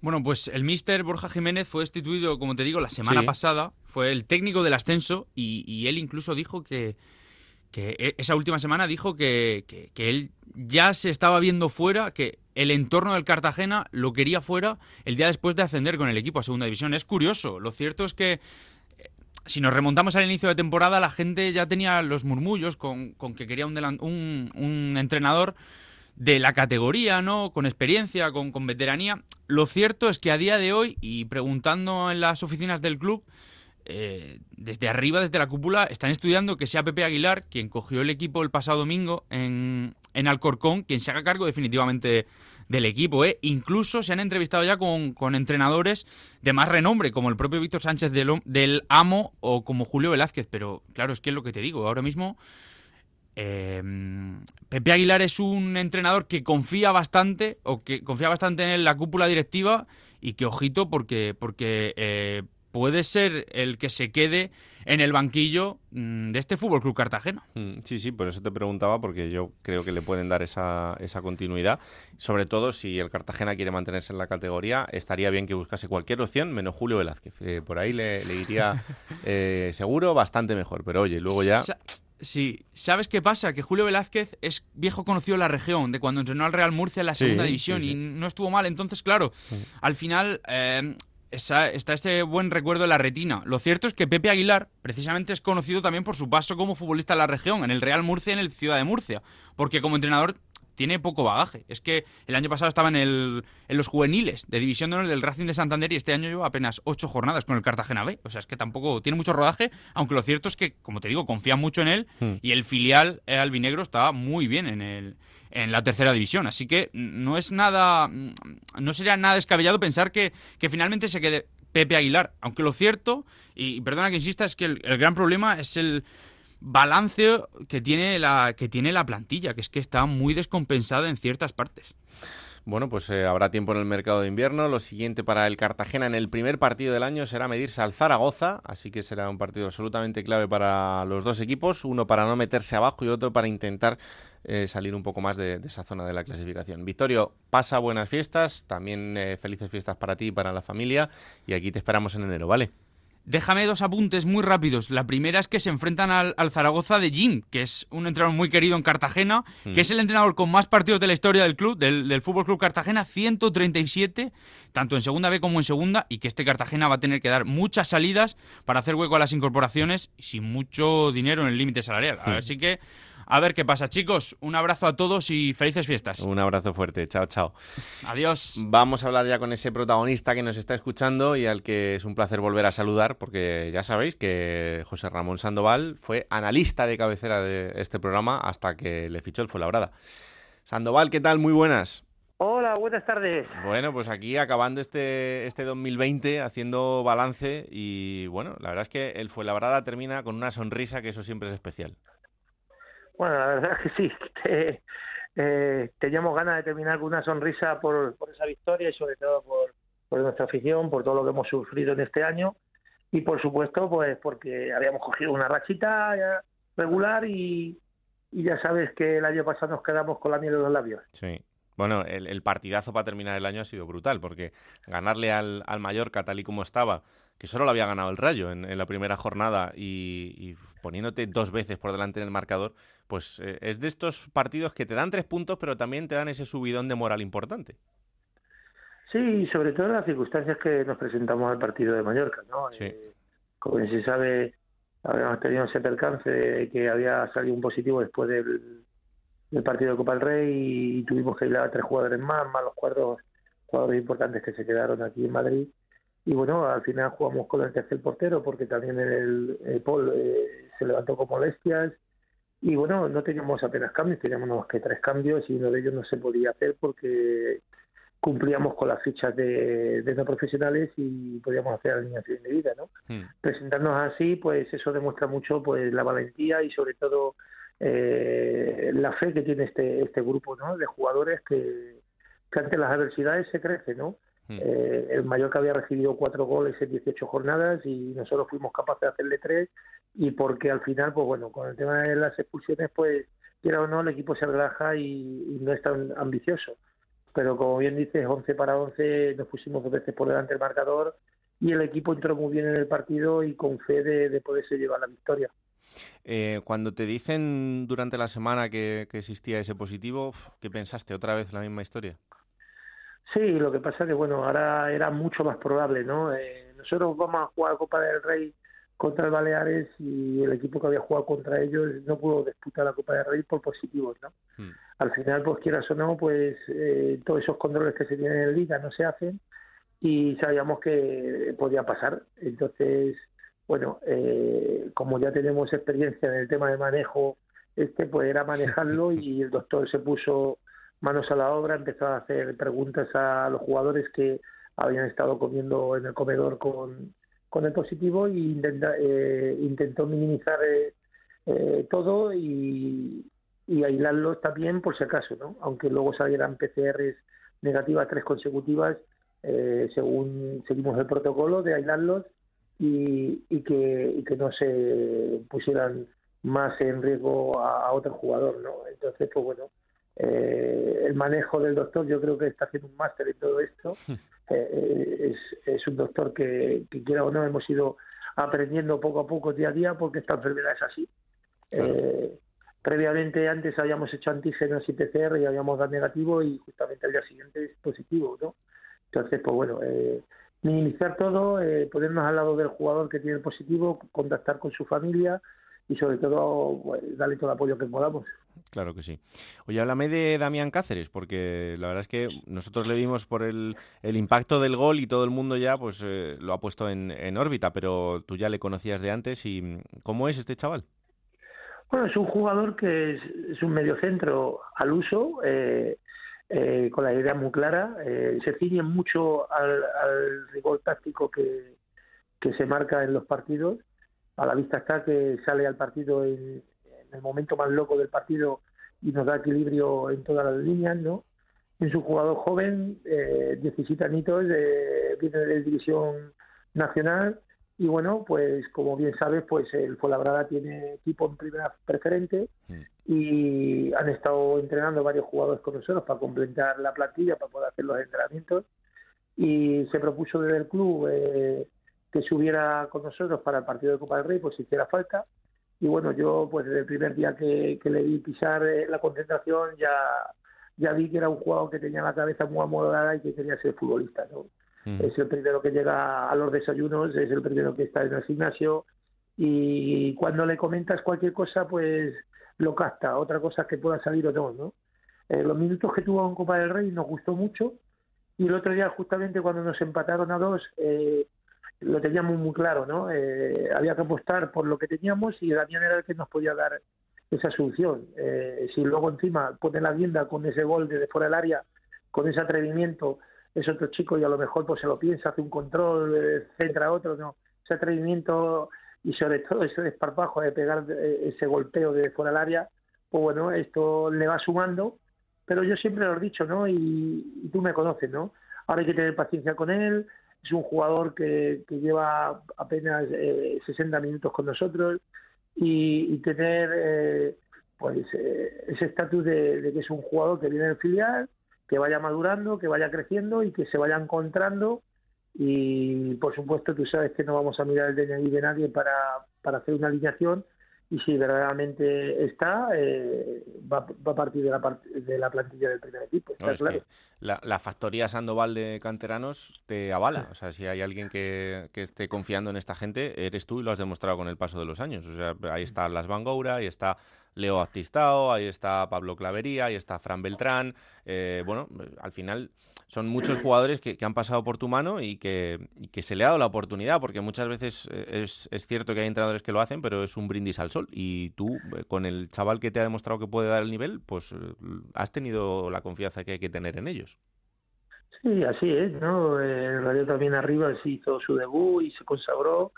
Bueno, pues el Mister Borja Jiménez fue destituido, como te digo, la semana pasada. Fue el técnico del ascenso y, él incluso dijo que, que e, esa última semana dijo que, que, que, él ya se estaba viendo fuera, que el entorno del Cartagena lo quería fuera el día después de ascender con el equipo a segunda división. Es curioso, lo cierto es que si nos remontamos al inicio de temporada, la gente ya tenía los murmullos con, que quería un, un, entrenador de la categoría, ¿no? Con experiencia, con, con, veteranía. Lo cierto es que a día de hoy, y preguntando en las oficinas del club, eh, desde arriba, desde la cúpula, están estudiando que sea Pepe Aguilar, quien cogió el equipo el pasado domingo en, en Alcorcón, quien se haga cargo definitivamente del equipo. ¿eh? Incluso se han entrevistado ya con, entrenadores de más renombre, como el propio Víctor Sánchez del, del, Amo o como Julio Velázquez. Pero claro, es que es lo que te digo, ahora mismo Em, Pepe Aguilar es un entrenador que confía bastante, o que confía bastante en la cúpula directiva, y que ojito, porque, porque eh, puede ser el que se quede en el banquillo mm, de este Fútbol Club Cartagena. Mm, sí, sí, por eso te preguntaba, porque yo creo que le pueden dar esa, esa continuidad. Sobre todo si el Cartagena quiere mantenerse en la categoría, estaría bien que buscase cualquier opción, menos Julio Velázquez. Eh, por ahí le, iría eh, seguro bastante mejor, pero oye, luego ya. Sí, ¿sabes qué pasa? Que Julio Velázquez es viejo conocido de la región, de cuando entrenó al Real Murcia en la segunda división y no estuvo mal. Entonces, claro, al final eh, está, este buen recuerdo en la retina. Lo cierto es que Pepe Aguilar, precisamente, es conocido también por su paso como futbolista en la región, en el Real Murcia y en el Ciudad de Murcia, porque como entrenador tiene poco bagaje. Es que el año pasado estaba en, el, en los juveniles de División de Honor del Racing de Santander y este año lleva apenas ocho jornadas con el Cartagena B. O sea, es que tampoco tiene mucho rodaje, aunque lo cierto es que, como te digo, confía mucho en él hmm. y el filial albinegro está muy bien en el, en la tercera división. Así que no es nada. No sería nada descabellado pensar que, que finalmente se quede Pepe Aguilar. Aunque lo cierto, y perdona que insista, es que el, gran problema es el balance que tiene la que tiene la plantilla, que es que está muy descompensada en ciertas partes. Bueno, pues eh, habrá tiempo en el mercado de invierno. Lo siguiente para el Cartagena en el primer partido del año será medirse al Zaragoza, así que será un partido absolutamente clave para los dos equipos, uno para no meterse abajo y otro para intentar eh, salir un poco más de, esa zona de la clasificación. Victorio, pasa buenas fiestas, también eh, felices fiestas para ti y para la familia, y aquí te esperamos en enero, ¿vale? Déjame dos apuntes muy rápidos. La primera es que se enfrentan al, Zaragoza de Jim, que es un entrenador muy querido en Cartagena, que es el entrenador con más partidos de la historia del club, del, del Fútbol Club Cartagena, 137, tanto en segunda B como en segunda, y que este Cartagena va a tener que dar muchas salidas para hacer hueco a las incorporaciones y sin mucho dinero en el límite salarial. Así que a ver qué pasa, chicos. Un abrazo a todos y felices fiestas. Un abrazo fuerte. Chao, chao. Adiós. Vamos a hablar ya con ese protagonista que nos está escuchando y al que es un placer volver a saludar porque ya sabéis que José Ramón Sandoval fue analista de cabecera de este programa hasta que le fichó el Fuenlabrada. Sandoval, ¿qué tal? Muy buenas. Hola, buenas tardes. Bueno, pues aquí acabando este, este 2020, haciendo balance y bueno, la verdad es que el Fuenlabrada termina con una sonrisa que eso siempre es especial. Bueno, la verdad es que sí, eh, teníamos ganas de terminar con una sonrisa por, esa victoria y sobre todo por, por nuestra afición, por todo lo que hemos sufrido en este año y por supuesto pues porque habíamos cogido una rachita regular y, y ya sabes que el año pasado nos quedamos con la miel de los labios. Sí. Bueno, el, partidazo para terminar el año ha sido brutal, porque ganarle al, al Mallorca tal y como estaba, que solo lo había ganado el Rayo en, la primera jornada y, poniéndote dos veces por delante en el marcador, pues eh, es de estos partidos que te dan tres puntos, pero también te dan ese subidón de moral importante. Sí, sobre todo en las circunstancias que nos presentamos al partido de Mallorca, ¿no? Eh, como se sabe, habíamos tenido ese percance de que había salido un positivo después del, partido de Copa del Rey y tuvimos que ir a tres jugadores más, más los cuatro jugadores importantes que se quedaron aquí en Madrid y bueno, al final jugamos con el tercer portero porque también el, el Paul eh, se levantó con molestias y bueno, no teníamos apenas cambios, teníamos más que tres cambios y uno de ellos no se podía hacer porque cumplíamos con las fichas de, de no profesionales y podíamos hacer alineación de vida, ¿no? Hmm. Presentarnos así, pues eso demuestra mucho pues la valentía y sobre todo eh, la fe que tiene este este grupo, ¿no? De jugadores que, que ante las adversidades se crece, ¿no? Hmm. Eh, el Mallorca había recibido cuatro goles en 18 jornadas y nosotros fuimos capaces de hacerle tres y porque al final, pues bueno, con el tema de las expulsiones, pues quiera o no, el equipo se relaja y, no es tan ambicioso. Pero como bien dices, 11 para 11 nos pusimos dos veces por delante el marcador y el equipo entró muy bien en el partido y con fe de, poderse llevar la victoria. Eh, cuando te dicen durante la semana que, que existía ese positivo, ¿qué pensaste? ¿Otra vez la misma historia? Sí, lo que pasa que bueno, ahora era mucho más probable, ¿no? Eh, nosotros vamos a jugar Copa del Rey contra el Baleares y el equipo que había jugado contra ellos no pudo disputar la Copa del Rey por positivos, ¿no? Hmm. Al final, pues quieras o no, pues eh, todos esos controles que se tienen en Liga no se hacen y sabíamos que podía pasar. Entonces, bueno, eh, como ya tenemos experiencia en el tema de manejo, este pues era manejarlo y el doctor se puso manos a la obra, empezó a hacer preguntas a los jugadores que habían estado comiendo en el comedor con, con el positivo y intenta, eh, intentó minimizar eh, eh, todo y, y aislarlos también por si acaso, ¿no? Aunque luego salieran PCRs negativas tres consecutivas, eh, según seguimos el protocolo de aislarlos y, y, que, que no se pusieran más en riesgo a, otro jugador, ¿no? Entonces, pues bueno, eh, el manejo del doctor, yo creo que está haciendo un máster en todo esto. Eh, es, es, un doctor que, que, quiera o no, hemos ido aprendiendo poco a poco, día a día, porque esta enfermedad es así. Eh, previamente, antes habíamos hecho antígenos y PCR y habíamos dado negativo y justamente al día siguiente es positivo, ¿no? Entonces, pues bueno, eh, minimizar todo, eh, ponernos al lado del jugador que tiene el positivo, contactar con su familia y sobre todo pues, darle todo el apoyo que podamos. Claro que sí. Oye, háblame de Damián Cáceres, porque la verdad es que nosotros le vimos por el, el impacto del gol y todo el mundo ya pues eh, lo ha puesto en, en, órbita, pero tú ya le conocías de antes y ¿cómo es este chaval? Bueno, es un jugador que es, es un mediocentro al uso, eh, eh, con la idea muy clara, eh, se ciñe mucho al, al rigor táctico que, que se marca en los partidos. A la vista está que sale al partido en, en el momento más loco del partido y nos da equilibrio en todas las líneas, ¿no? Es un jugador joven, eh, 17 añitos, eh, viene de división nacional y bueno, pues como bien sabes, pues el Fuenlabrada tiene equipo en primera preferente y han estado entrenando varios jugadores con nosotros para completar la plantilla, para poder hacer los entrenamientos y se propuso desde el club eh, que subiera con nosotros para el partido de Copa del Rey, pues si hiciera falta y bueno, yo pues desde el primer día que, que le vi pisar eh, la concentración ya, ya vi que era un jugador que tenía la cabeza muy amolada y que quería ser futbolista, ¿no? Es el primero que llega a los desayunos, es el primero que está en el gimnasio y cuando le comentas cualquier cosa, pues lo capta. Otra cosa es que pueda salir o no, ¿no? Eh, los minutos que tuvo en Copa del Rey nos gustó mucho y el otro día justamente cuando nos empataron a dos eh, lo teníamos muy claro, ¿no? Eh, había que apostar por lo que teníamos y Damián era el que nos podía dar esa solución. Eh, si luego encima pone la vienda con ese gol desde fuera del área, con ese atrevimiento, es otro chico y a lo mejor pues se lo piensa, hace un control, eh, centra otro, no. Ese atrevimiento y sobre todo ese desparpajo de pegar eh, ese golpeo de fuera del área, pues bueno, esto le va sumando, pero yo siempre lo he dicho, ¿no? Y, y tú me conoces, ¿no? Ahora hay que tener paciencia con él, es un jugador que, lleva apenas eh, 60 minutos con nosotros y, y tener eh, pues eh, ese estatus de, de, que es un jugador que viene del filial, que vaya madurando, que vaya creciendo y que se vaya encontrando. Y por supuesto tú sabes que no vamos a mirar el DNI de nadie para, para hacer una alineación y si verdaderamente está, eh, va, va, a partir de la, de la plantilla del primer equipo. No, claro. la, la, factoría Sandoval de canteranos te avala. O sea, si hay alguien que, que, esté confiando en esta gente, eres tú y lo has demostrado con el paso de los años. O sea, ahí está Las Van Goura, ahí está Leo Actistao, ahí está Pablo Clavería, ahí está Fran Beltrán. Eh, bueno, al final son muchos jugadores que, han pasado por tu mano y que, se le ha dado la oportunidad, porque muchas veces eh, es, es, cierto que hay entrenadores que lo hacen, pero es un brindis al sol. Y tú, eh, con el chaval que te ha demostrado que puede dar el nivel, pues has tenido la confianza que hay que tener en ellos. Sí, así es, ¿no? El Radio también arriba hizo su debut y se consagró.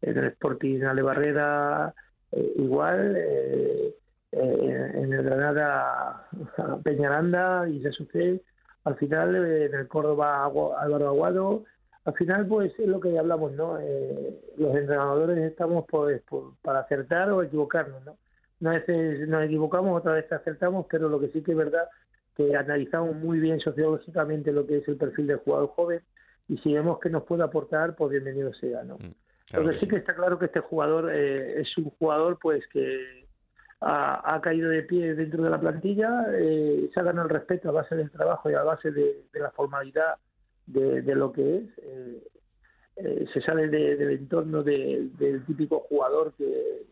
En el Sporting Ale Barrera eh, igual. Eh, eh, en el Granada Peñaranda y sucede al final en el Córdoba Álvaro Aguado al final pues es lo que hablamos no eh, los entrenadores estamos pues por, para acertar o equivocarnos no una veces nos equivocamos otra vez acertamos pero lo que sí que es verdad que analizamos muy bien sociológicamente lo que es el perfil del jugador joven y si vemos que nos puede aportar pues bienvenido sea no mm, claro lo que, sí, que está claro que este jugador eh, es un jugador pues que ha, ha, caído de pie dentro de la plantilla, eh, se ha ganado el respeto a base del trabajo y a base de, de la formalidad de, de, lo que es. Eh, eh, se sale de, del entorno del típico jugador que,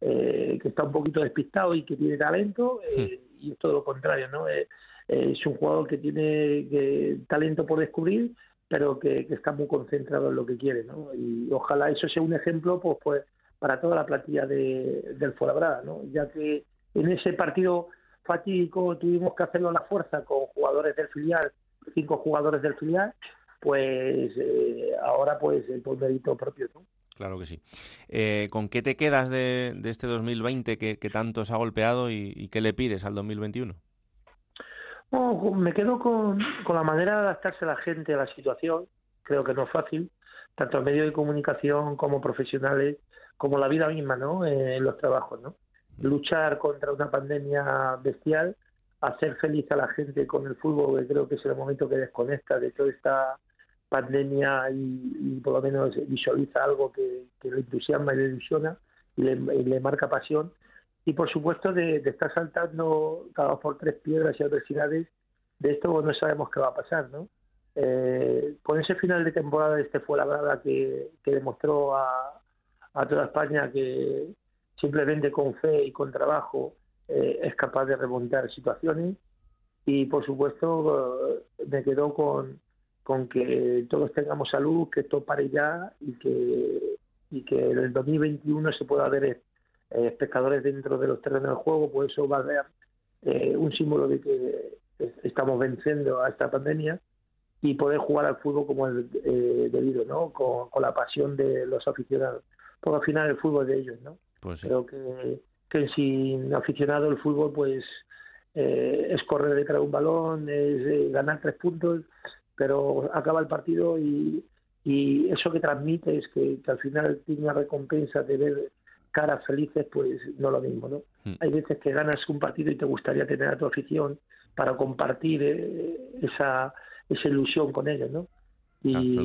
que está un poquito despistado y que tiene talento, sí. y es todo lo contrario, ¿no? es un jugador que tiene que, talento por descubrir, pero que, que, está muy concentrado en lo que quiere, ¿no? Y ojalá eso sea un ejemplo, pues, pues para toda la plantilla de, del Fuenlabrada, ¿no? ya que en ese partido fatídico tuvimos que hacerlo a la fuerza con jugadores del filial, cinco jugadores del filial, pues eh, ahora pues el mérito propio. ¿no? Claro que sí. Eh, ¿Con qué te quedas de, este 2020 que, que, tanto se ha golpeado y, qué le pides al 2021? Me quedo con, la manera de adaptarse a la gente a la situación. Creo que no es fácil, tanto en medios de comunicación como profesionales, como la vida misma, ¿no? Eh, en los trabajos, ¿no? Mm. Luchar contra una pandemia bestial, hacer feliz a la gente con el fútbol, que creo que es el momento que desconecta de toda esta pandemia y, por lo menos visualiza algo que, le entusiasma y le ilusiona y le, marca pasión. Y por supuesto de, estar saltando cada por tres piedras y adversidades, de esto no sabemos qué va a pasar, ¿no? Eh, con ese final de temporada este fue la verdad que, demostró a, toda España que simplemente con fe y con trabajo eh, es capaz de remontar situaciones y por supuesto eh, me quedó con, con que todos tengamos salud, que esto pare ya y que, y que en el 2021 se pueda ver eh, espectadores dentro de los terrenos del juego, pues eso va a ser eh, un símbolo de que estamos venciendo a esta pandemia y poder jugar al fútbol como es eh, debido, ¿no? Con, la pasión de los aficionados. Porque al final el fútbol es de ellos, ¿no? Pues Creo que, que sin aficionado el fútbol, pues eh, es correr detrás de un balón, es ganar tres puntos, pero acaba el partido y, y eso que transmite es que, al final tiene una recompensa de ver caras felices, pues no lo mismo, ¿no? Hmm. Hay veces que ganas un partido y te gustaría tener a tu afición para compartir eh, esa, esa ilusión con ellos, ¿no? Y,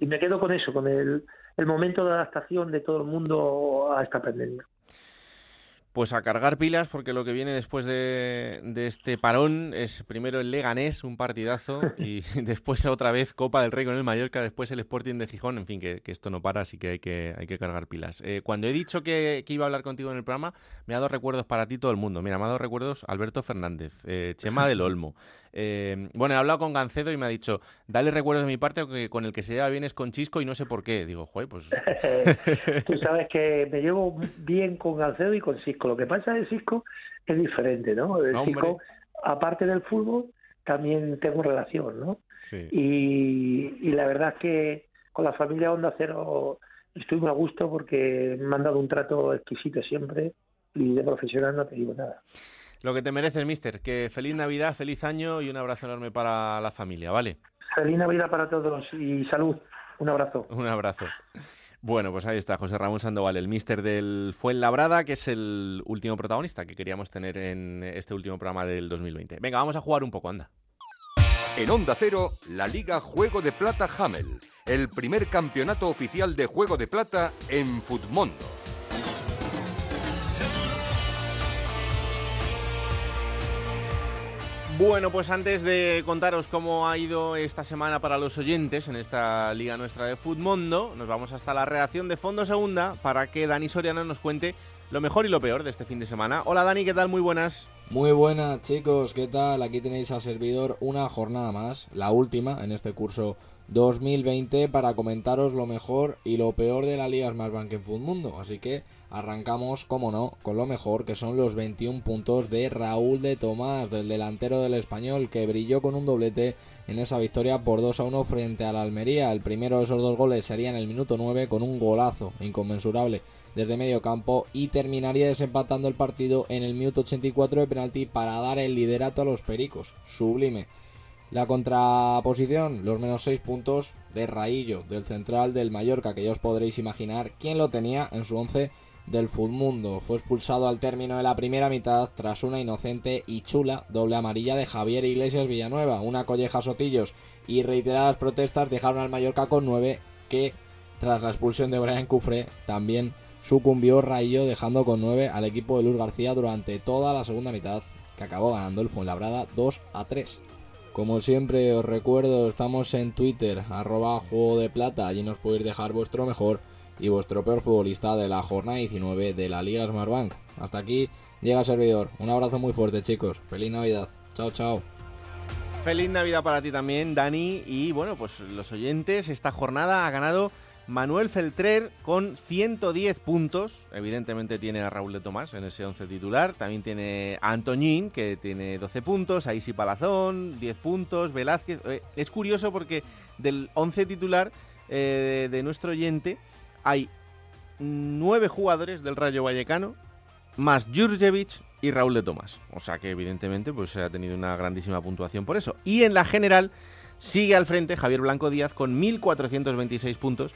y me quedo con eso, con el, el momento de adaptación de todo el mundo a esta pandemia. Pues a cargar pilas, porque lo que viene después de, este parón es primero el Leganés, un partidazo, y después otra vez Copa del Rey con el Mallorca, después el Sporting de Gijón, en fin, que, esto no para, así que hay que, hay que cargar pilas. Eh, cuando he dicho que, iba a hablar contigo en el programa, me ha dado recuerdos para ti todo el mundo. Mira, me ha dado recuerdos Alberto Fernández, eh, Chema del Olmo, eh, bueno, he hablado con Gancedo y me ha dicho, dale recuerdos de mi parte, que con el que se lleva bien es con Chisco y no sé por qué. Digo, joder, pues... Tú sabes que me llevo bien con Gancedo y con Cisco. Lo que pasa de Cisco es diferente, ¿no? El Cisco, aparte del fútbol, también tengo relación, ¿no? Sí. Y, la verdad es que con la familia Onda Cero estoy muy a gusto porque me han dado un trato exquisito siempre y de profesional no te digo nada. Lo que te mereces, mister. Que feliz Navidad, feliz año y un abrazo enorme para la familia, ¿vale? Feliz Navidad para todos y salud. Un abrazo. Un abrazo. Bueno, pues ahí está José Ramón Sandoval, el mister del Fuenlabrada, que es el último protagonista que queríamos tener en este último programa del 2020. Venga, vamos a jugar un poco, anda. En Onda Cero, la Liga Juego de Plata Hamel, el primer campeonato oficial de Juego de Plata en Futmundo. Bueno, pues antes de contaros cómo ha ido esta semana para los oyentes en esta liga nuestra de Futmundo, nos vamos hasta la redacción de Fondo Segunda para que Dani Soriano nos cuente lo mejor y lo peor de este fin de semana. Hola Dani, ¿qué tal? Muy buenas. Muy buenas chicos, ¿qué tal? Aquí tenéis al servidor una jornada más, la última en este curso 2020 para comentaros lo mejor y lo peor de la Liga Smartbank en Mundo. Así que arrancamos, como no, con lo mejor que son los 21 puntos de Raúl de Tomás, del delantero del español que brilló con un doblete en esa victoria por 2 a 1 frente a la Almería. El primero de esos dos goles sería en el minuto 9 con un golazo inconmensurable desde medio campo y terminaría desempatando el partido en el minuto 84 de penalti para dar el liderato a los Pericos. Sublime. La contraposición, los menos 6 puntos de Raillo, del central del Mallorca, que ya os podréis imaginar quién lo tenía en su 11 del Mundo. Fue expulsado al término de la primera mitad tras una inocente y chula doble amarilla de Javier Iglesias Villanueva. Una colleja sotillos y reiteradas protestas dejaron al Mallorca con 9 que tras la expulsión de Brian Cufre también sucumbió Raillo dejando con 9 al equipo de Luz García durante toda la segunda mitad que acabó ganando el Fuenlabrada 2 a 3. Como siempre os recuerdo, estamos en Twitter, arroba juego de plata, allí nos podéis dejar vuestro mejor y vuestro peor futbolista de la jornada 19 de la Liga Smartbank. Hasta aquí llega el servidor. Un abrazo muy fuerte chicos, feliz Navidad. Chao, chao. Feliz Navidad para ti también, Dani. Y bueno, pues los oyentes, esta jornada ha ganado Manuel Feltrer con 110 puntos. Evidentemente tiene a Raúl de Tomás en ese 11 titular. También tiene a Antoñín, que tiene 12 puntos. A Isi Palazón, 10 puntos. Velázquez. Eh, es curioso porque del 11 titular eh, de nuestro oyente hay nueve jugadores del Rayo Vallecano, más Jurjevic y Raúl de Tomás. O sea que evidentemente pues se ha tenido una grandísima puntuación por eso. Y en la general sigue al frente Javier Blanco Díaz con 1.426 puntos.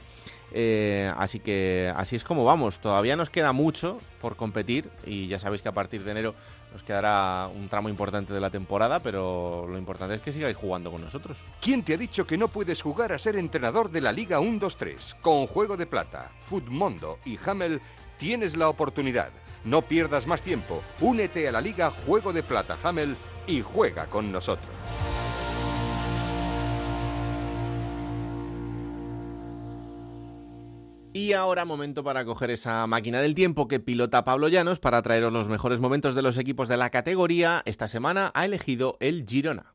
Eh, así que así es como vamos. Todavía nos queda mucho por competir y ya sabéis que a partir de enero nos quedará un tramo importante de la temporada, pero lo importante es que sigáis jugando con nosotros. ¿Quién te ha dicho que no puedes jugar a ser entrenador de la Liga 1-2-3? Con Juego de Plata, Futmundo y Hamel tienes la oportunidad. No pierdas más tiempo. Únete a la Liga Juego de Plata Hamel y juega con nosotros. Y ahora momento para coger esa máquina del tiempo que pilota Pablo Llanos para traeros los mejores momentos de los equipos de la categoría. Esta semana ha elegido el Girona.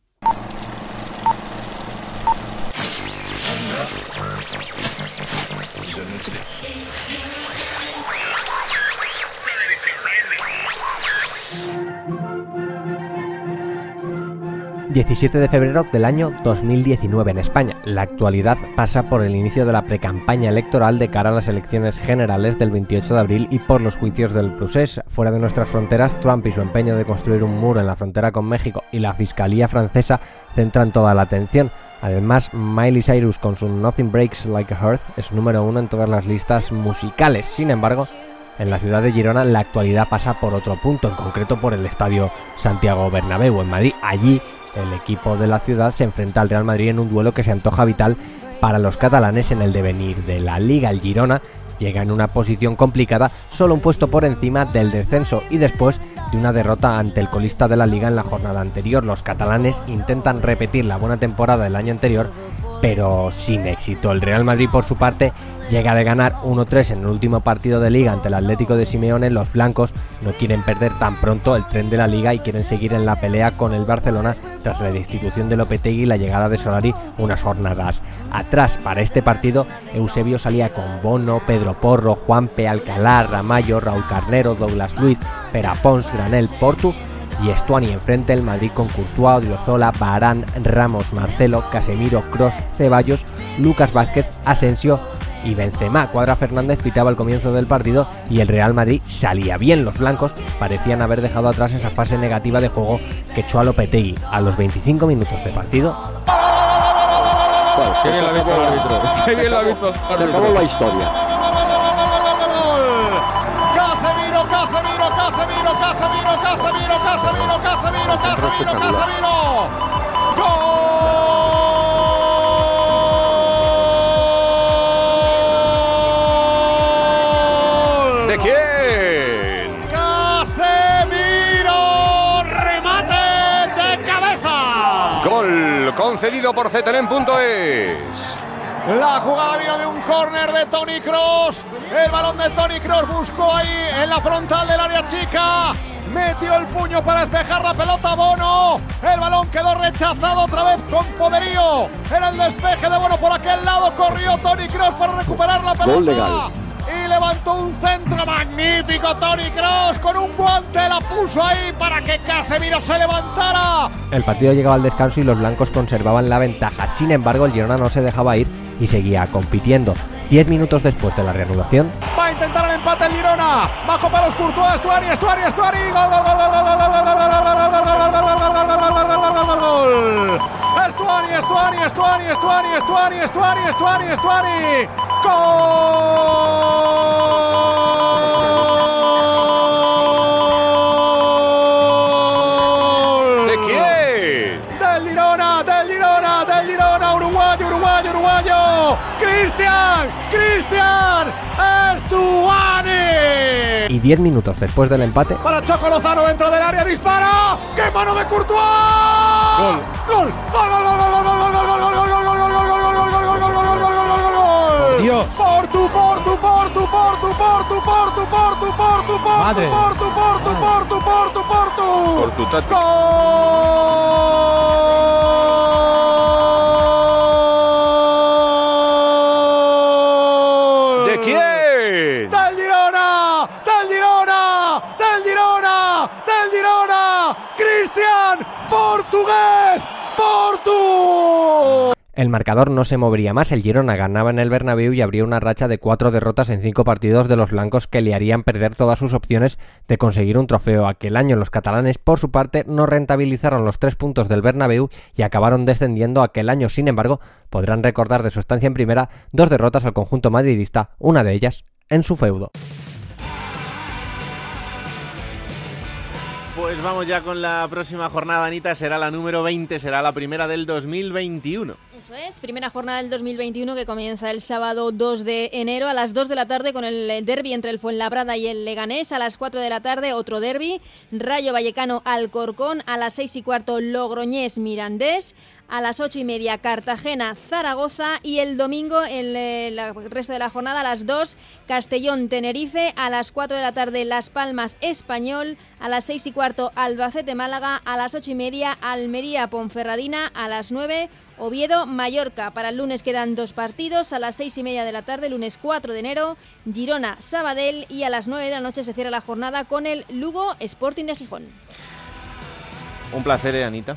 17 de febrero del año 2019 en España. La actualidad pasa por el inicio de la precampaña electoral de cara a las elecciones generales del 28 de abril y por los juicios del procés. Fuera de nuestras fronteras, Trump y su empeño de construir un muro en la frontera con México y la Fiscalía francesa centran toda la atención. Además, Miley Cyrus con su Nothing Breaks Like a Heart es número uno en todas las listas musicales. Sin embargo, en la ciudad de Girona la actualidad pasa por otro punto, en concreto por el estadio Santiago Bernabéu en Madrid. Allí el equipo de la ciudad se enfrenta al Real Madrid en un duelo que se antoja vital para los catalanes en el devenir de la Liga. El Girona llega en una posición complicada, solo un puesto por encima del descenso y después de una derrota ante el colista de la liga en la jornada anterior. Los catalanes intentan repetir la buena temporada del año anterior, pero sin éxito. El Real Madrid, por su parte, llega de ganar 1-3 en el último partido de liga ante el Atlético de Simeone. Los blancos no quieren perder tan pronto el tren de la liga y quieren seguir en la pelea con el Barcelona tras la destitución de Lopetegui y la legada de Solari unas jornadas atrás. Para este partido, Eusebio salía con Bono, Pedro Porro, Juanpe, Alcalá, Ramallo, Raúl Carnero, Douglas Luiz, Perapons, Granel, Portu y Estuani enfrente el Madrid con Courtois, Odriozola, Barán, Ramos, Marcelo, Casemiro, Cross, Ceballos, Lucas Vázquez, Asensio y Benzema. Cuadra Fernández pitaba el comienzo del partido y el Real Madrid salía bien. Los blancos parecían haber dejado atrás esa fase negativa de juego que echó a Lopetegui a los 25 minutos de partido. Qué bien lo ha visto el árbitro. Qué bien lo ha visto el árbitro. Se acabó la historia. Por Cetelem.es. La jugada vino de un córner de Tony Cross. El balón de Tony Cross buscó ahí en la frontal del área chica. Metió el puño para despejar la pelota Bono. El balón quedó rechazado otra vez con poderío. Era el despeje de Bono por aquel lado. Corrió Tony Cross para recuperar la pelota. Gol legal. Levantó un centro magnífico Tony Cross. Con un guante la puso ahí para que Casemiro se levantara. El partido llegaba al descanso y los blancos conservaban la ventaja. Sin embargo, el Girona no se dejaba ir y seguía compitiendo. Diez minutos después de la reanudación, Va a intentar el empate el Girona. Bajo para los Courtois, Estuari, Estuari, Estuari. Gol, gol, gol, gol, gol, gol, gol, gol, gol, gol, gol, gol, gol. ¿De quién? Del Girona, del Girona, del Girona, uruguayo, uruguayo, uruguayo. Cristian, Cristian, Estuani. y diez minutos después del empate, Para Choco Lozano dentro del área, dispara. ¡Qué mano de Courtois! Gol. Gol. Gol, gol, gol, gol, gol, gol, gol, gol, gol, gol, gol, gol, gol, gol, Dios. Portu, Portu, Portu, Portu, Portu, Portu, Portu, Portu, Portu, Madre. Portu, Portu, Portu, Portu, Portu. Por tu táctica. ¡Gol! El marcador no se movería más, el Girona ganaba en el Bernabéu y habría una racha de cuatro derrotas en cinco partidos de los blancos que le harían perder todas sus opciones de conseguir un trofeo. Aquel año los catalanes, por su parte, no rentabilizaron los tres puntos del Bernabéu y acabaron descendiendo aquel año. Sin embargo, podrán recordar de su estancia en primera dos derrotas al conjunto madridista, una de ellas en su feudo. Pues vamos ya con la próxima jornada, Anita. Será la número 20, será la primera del 2021. Eso es, primera jornada del 2021 que comienza el sábado 2 de enero a las 2 de la tarde con el derby entre el Fuenlabrada y el Leganés. A las 4 de la tarde otro derby, Rayo Vallecano Alcorcón. A las 6 y cuarto Logroñés Mirandés a las ocho y media Cartagena, Zaragoza y el domingo el, el, resto de la jornada a las 2 Castellón, Tenerife, a las 4 de la tarde Las Palmas, Español, a las 6 y cuarto Albacete, Málaga, a las ocho y media Almería, Ponferradina, a las 9 Oviedo, Mallorca. Para el lunes quedan dos partidos, a las seis y media de la tarde, lunes 4 de enero, Girona, Sabadell y a las 9 de la noche se cierra la jornada con el Lugo Sporting de Gijón. Un placer, ¿eh, Anita.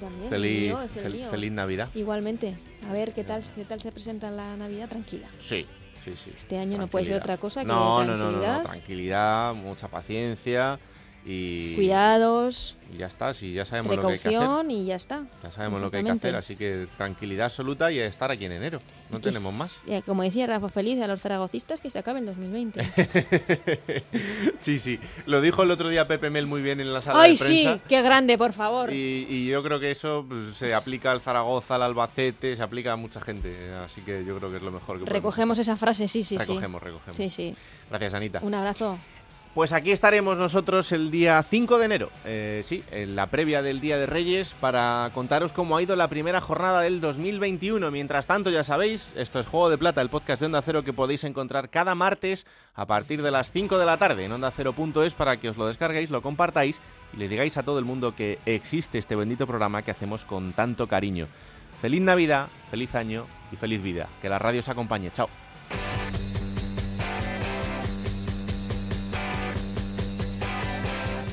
También, Feliz, mío, fel, feliz Navidad. Igualmente. A ver qué tal, qué tal se presenta la Navidad tranquila. Sí, sí, sí. Este año no puede ser otra cosa que no, tranquilidad. No, no, no, no, tranquilidad, mucha paciencia y cuidados. Y ya está, sí, ya sabemos lo que hay que hacer. y ya está. Ya sabemos lo que hay que hacer, así que tranquilidad absoluta y estar aquí en enero. No es tenemos más. Como decía Rafa Feliz a los zaragocistas, que se acabe el 2020. sí, sí. Lo dijo el otro día Pepe Mel muy bien en la sala ¡Ay, de prensa. sí! ¡Qué grande, por favor! Y, y yo creo que eso pues, se aplica al Zaragoza, al Albacete, se aplica a mucha gente. Así que yo creo que es lo mejor que Recogemos esa frase, sí, sí, recogemos, sí. Recogemos, Sí, sí. Gracias, Anita. Un abrazo. Pues aquí estaremos nosotros el día 5 de enero, eh, sí, en la previa del Día de Reyes, para contaros cómo ha ido la primera jornada del 2021. Mientras tanto, ya sabéis, esto es Juego de Plata, el podcast de Onda Cero que podéis encontrar cada martes a partir de las 5 de la tarde en ondacero.es para que os lo descarguéis, lo compartáis y le digáis a todo el mundo que existe este bendito programa que hacemos con tanto cariño. Feliz Navidad, feliz año y feliz vida. Que la radio os acompañe. Chao.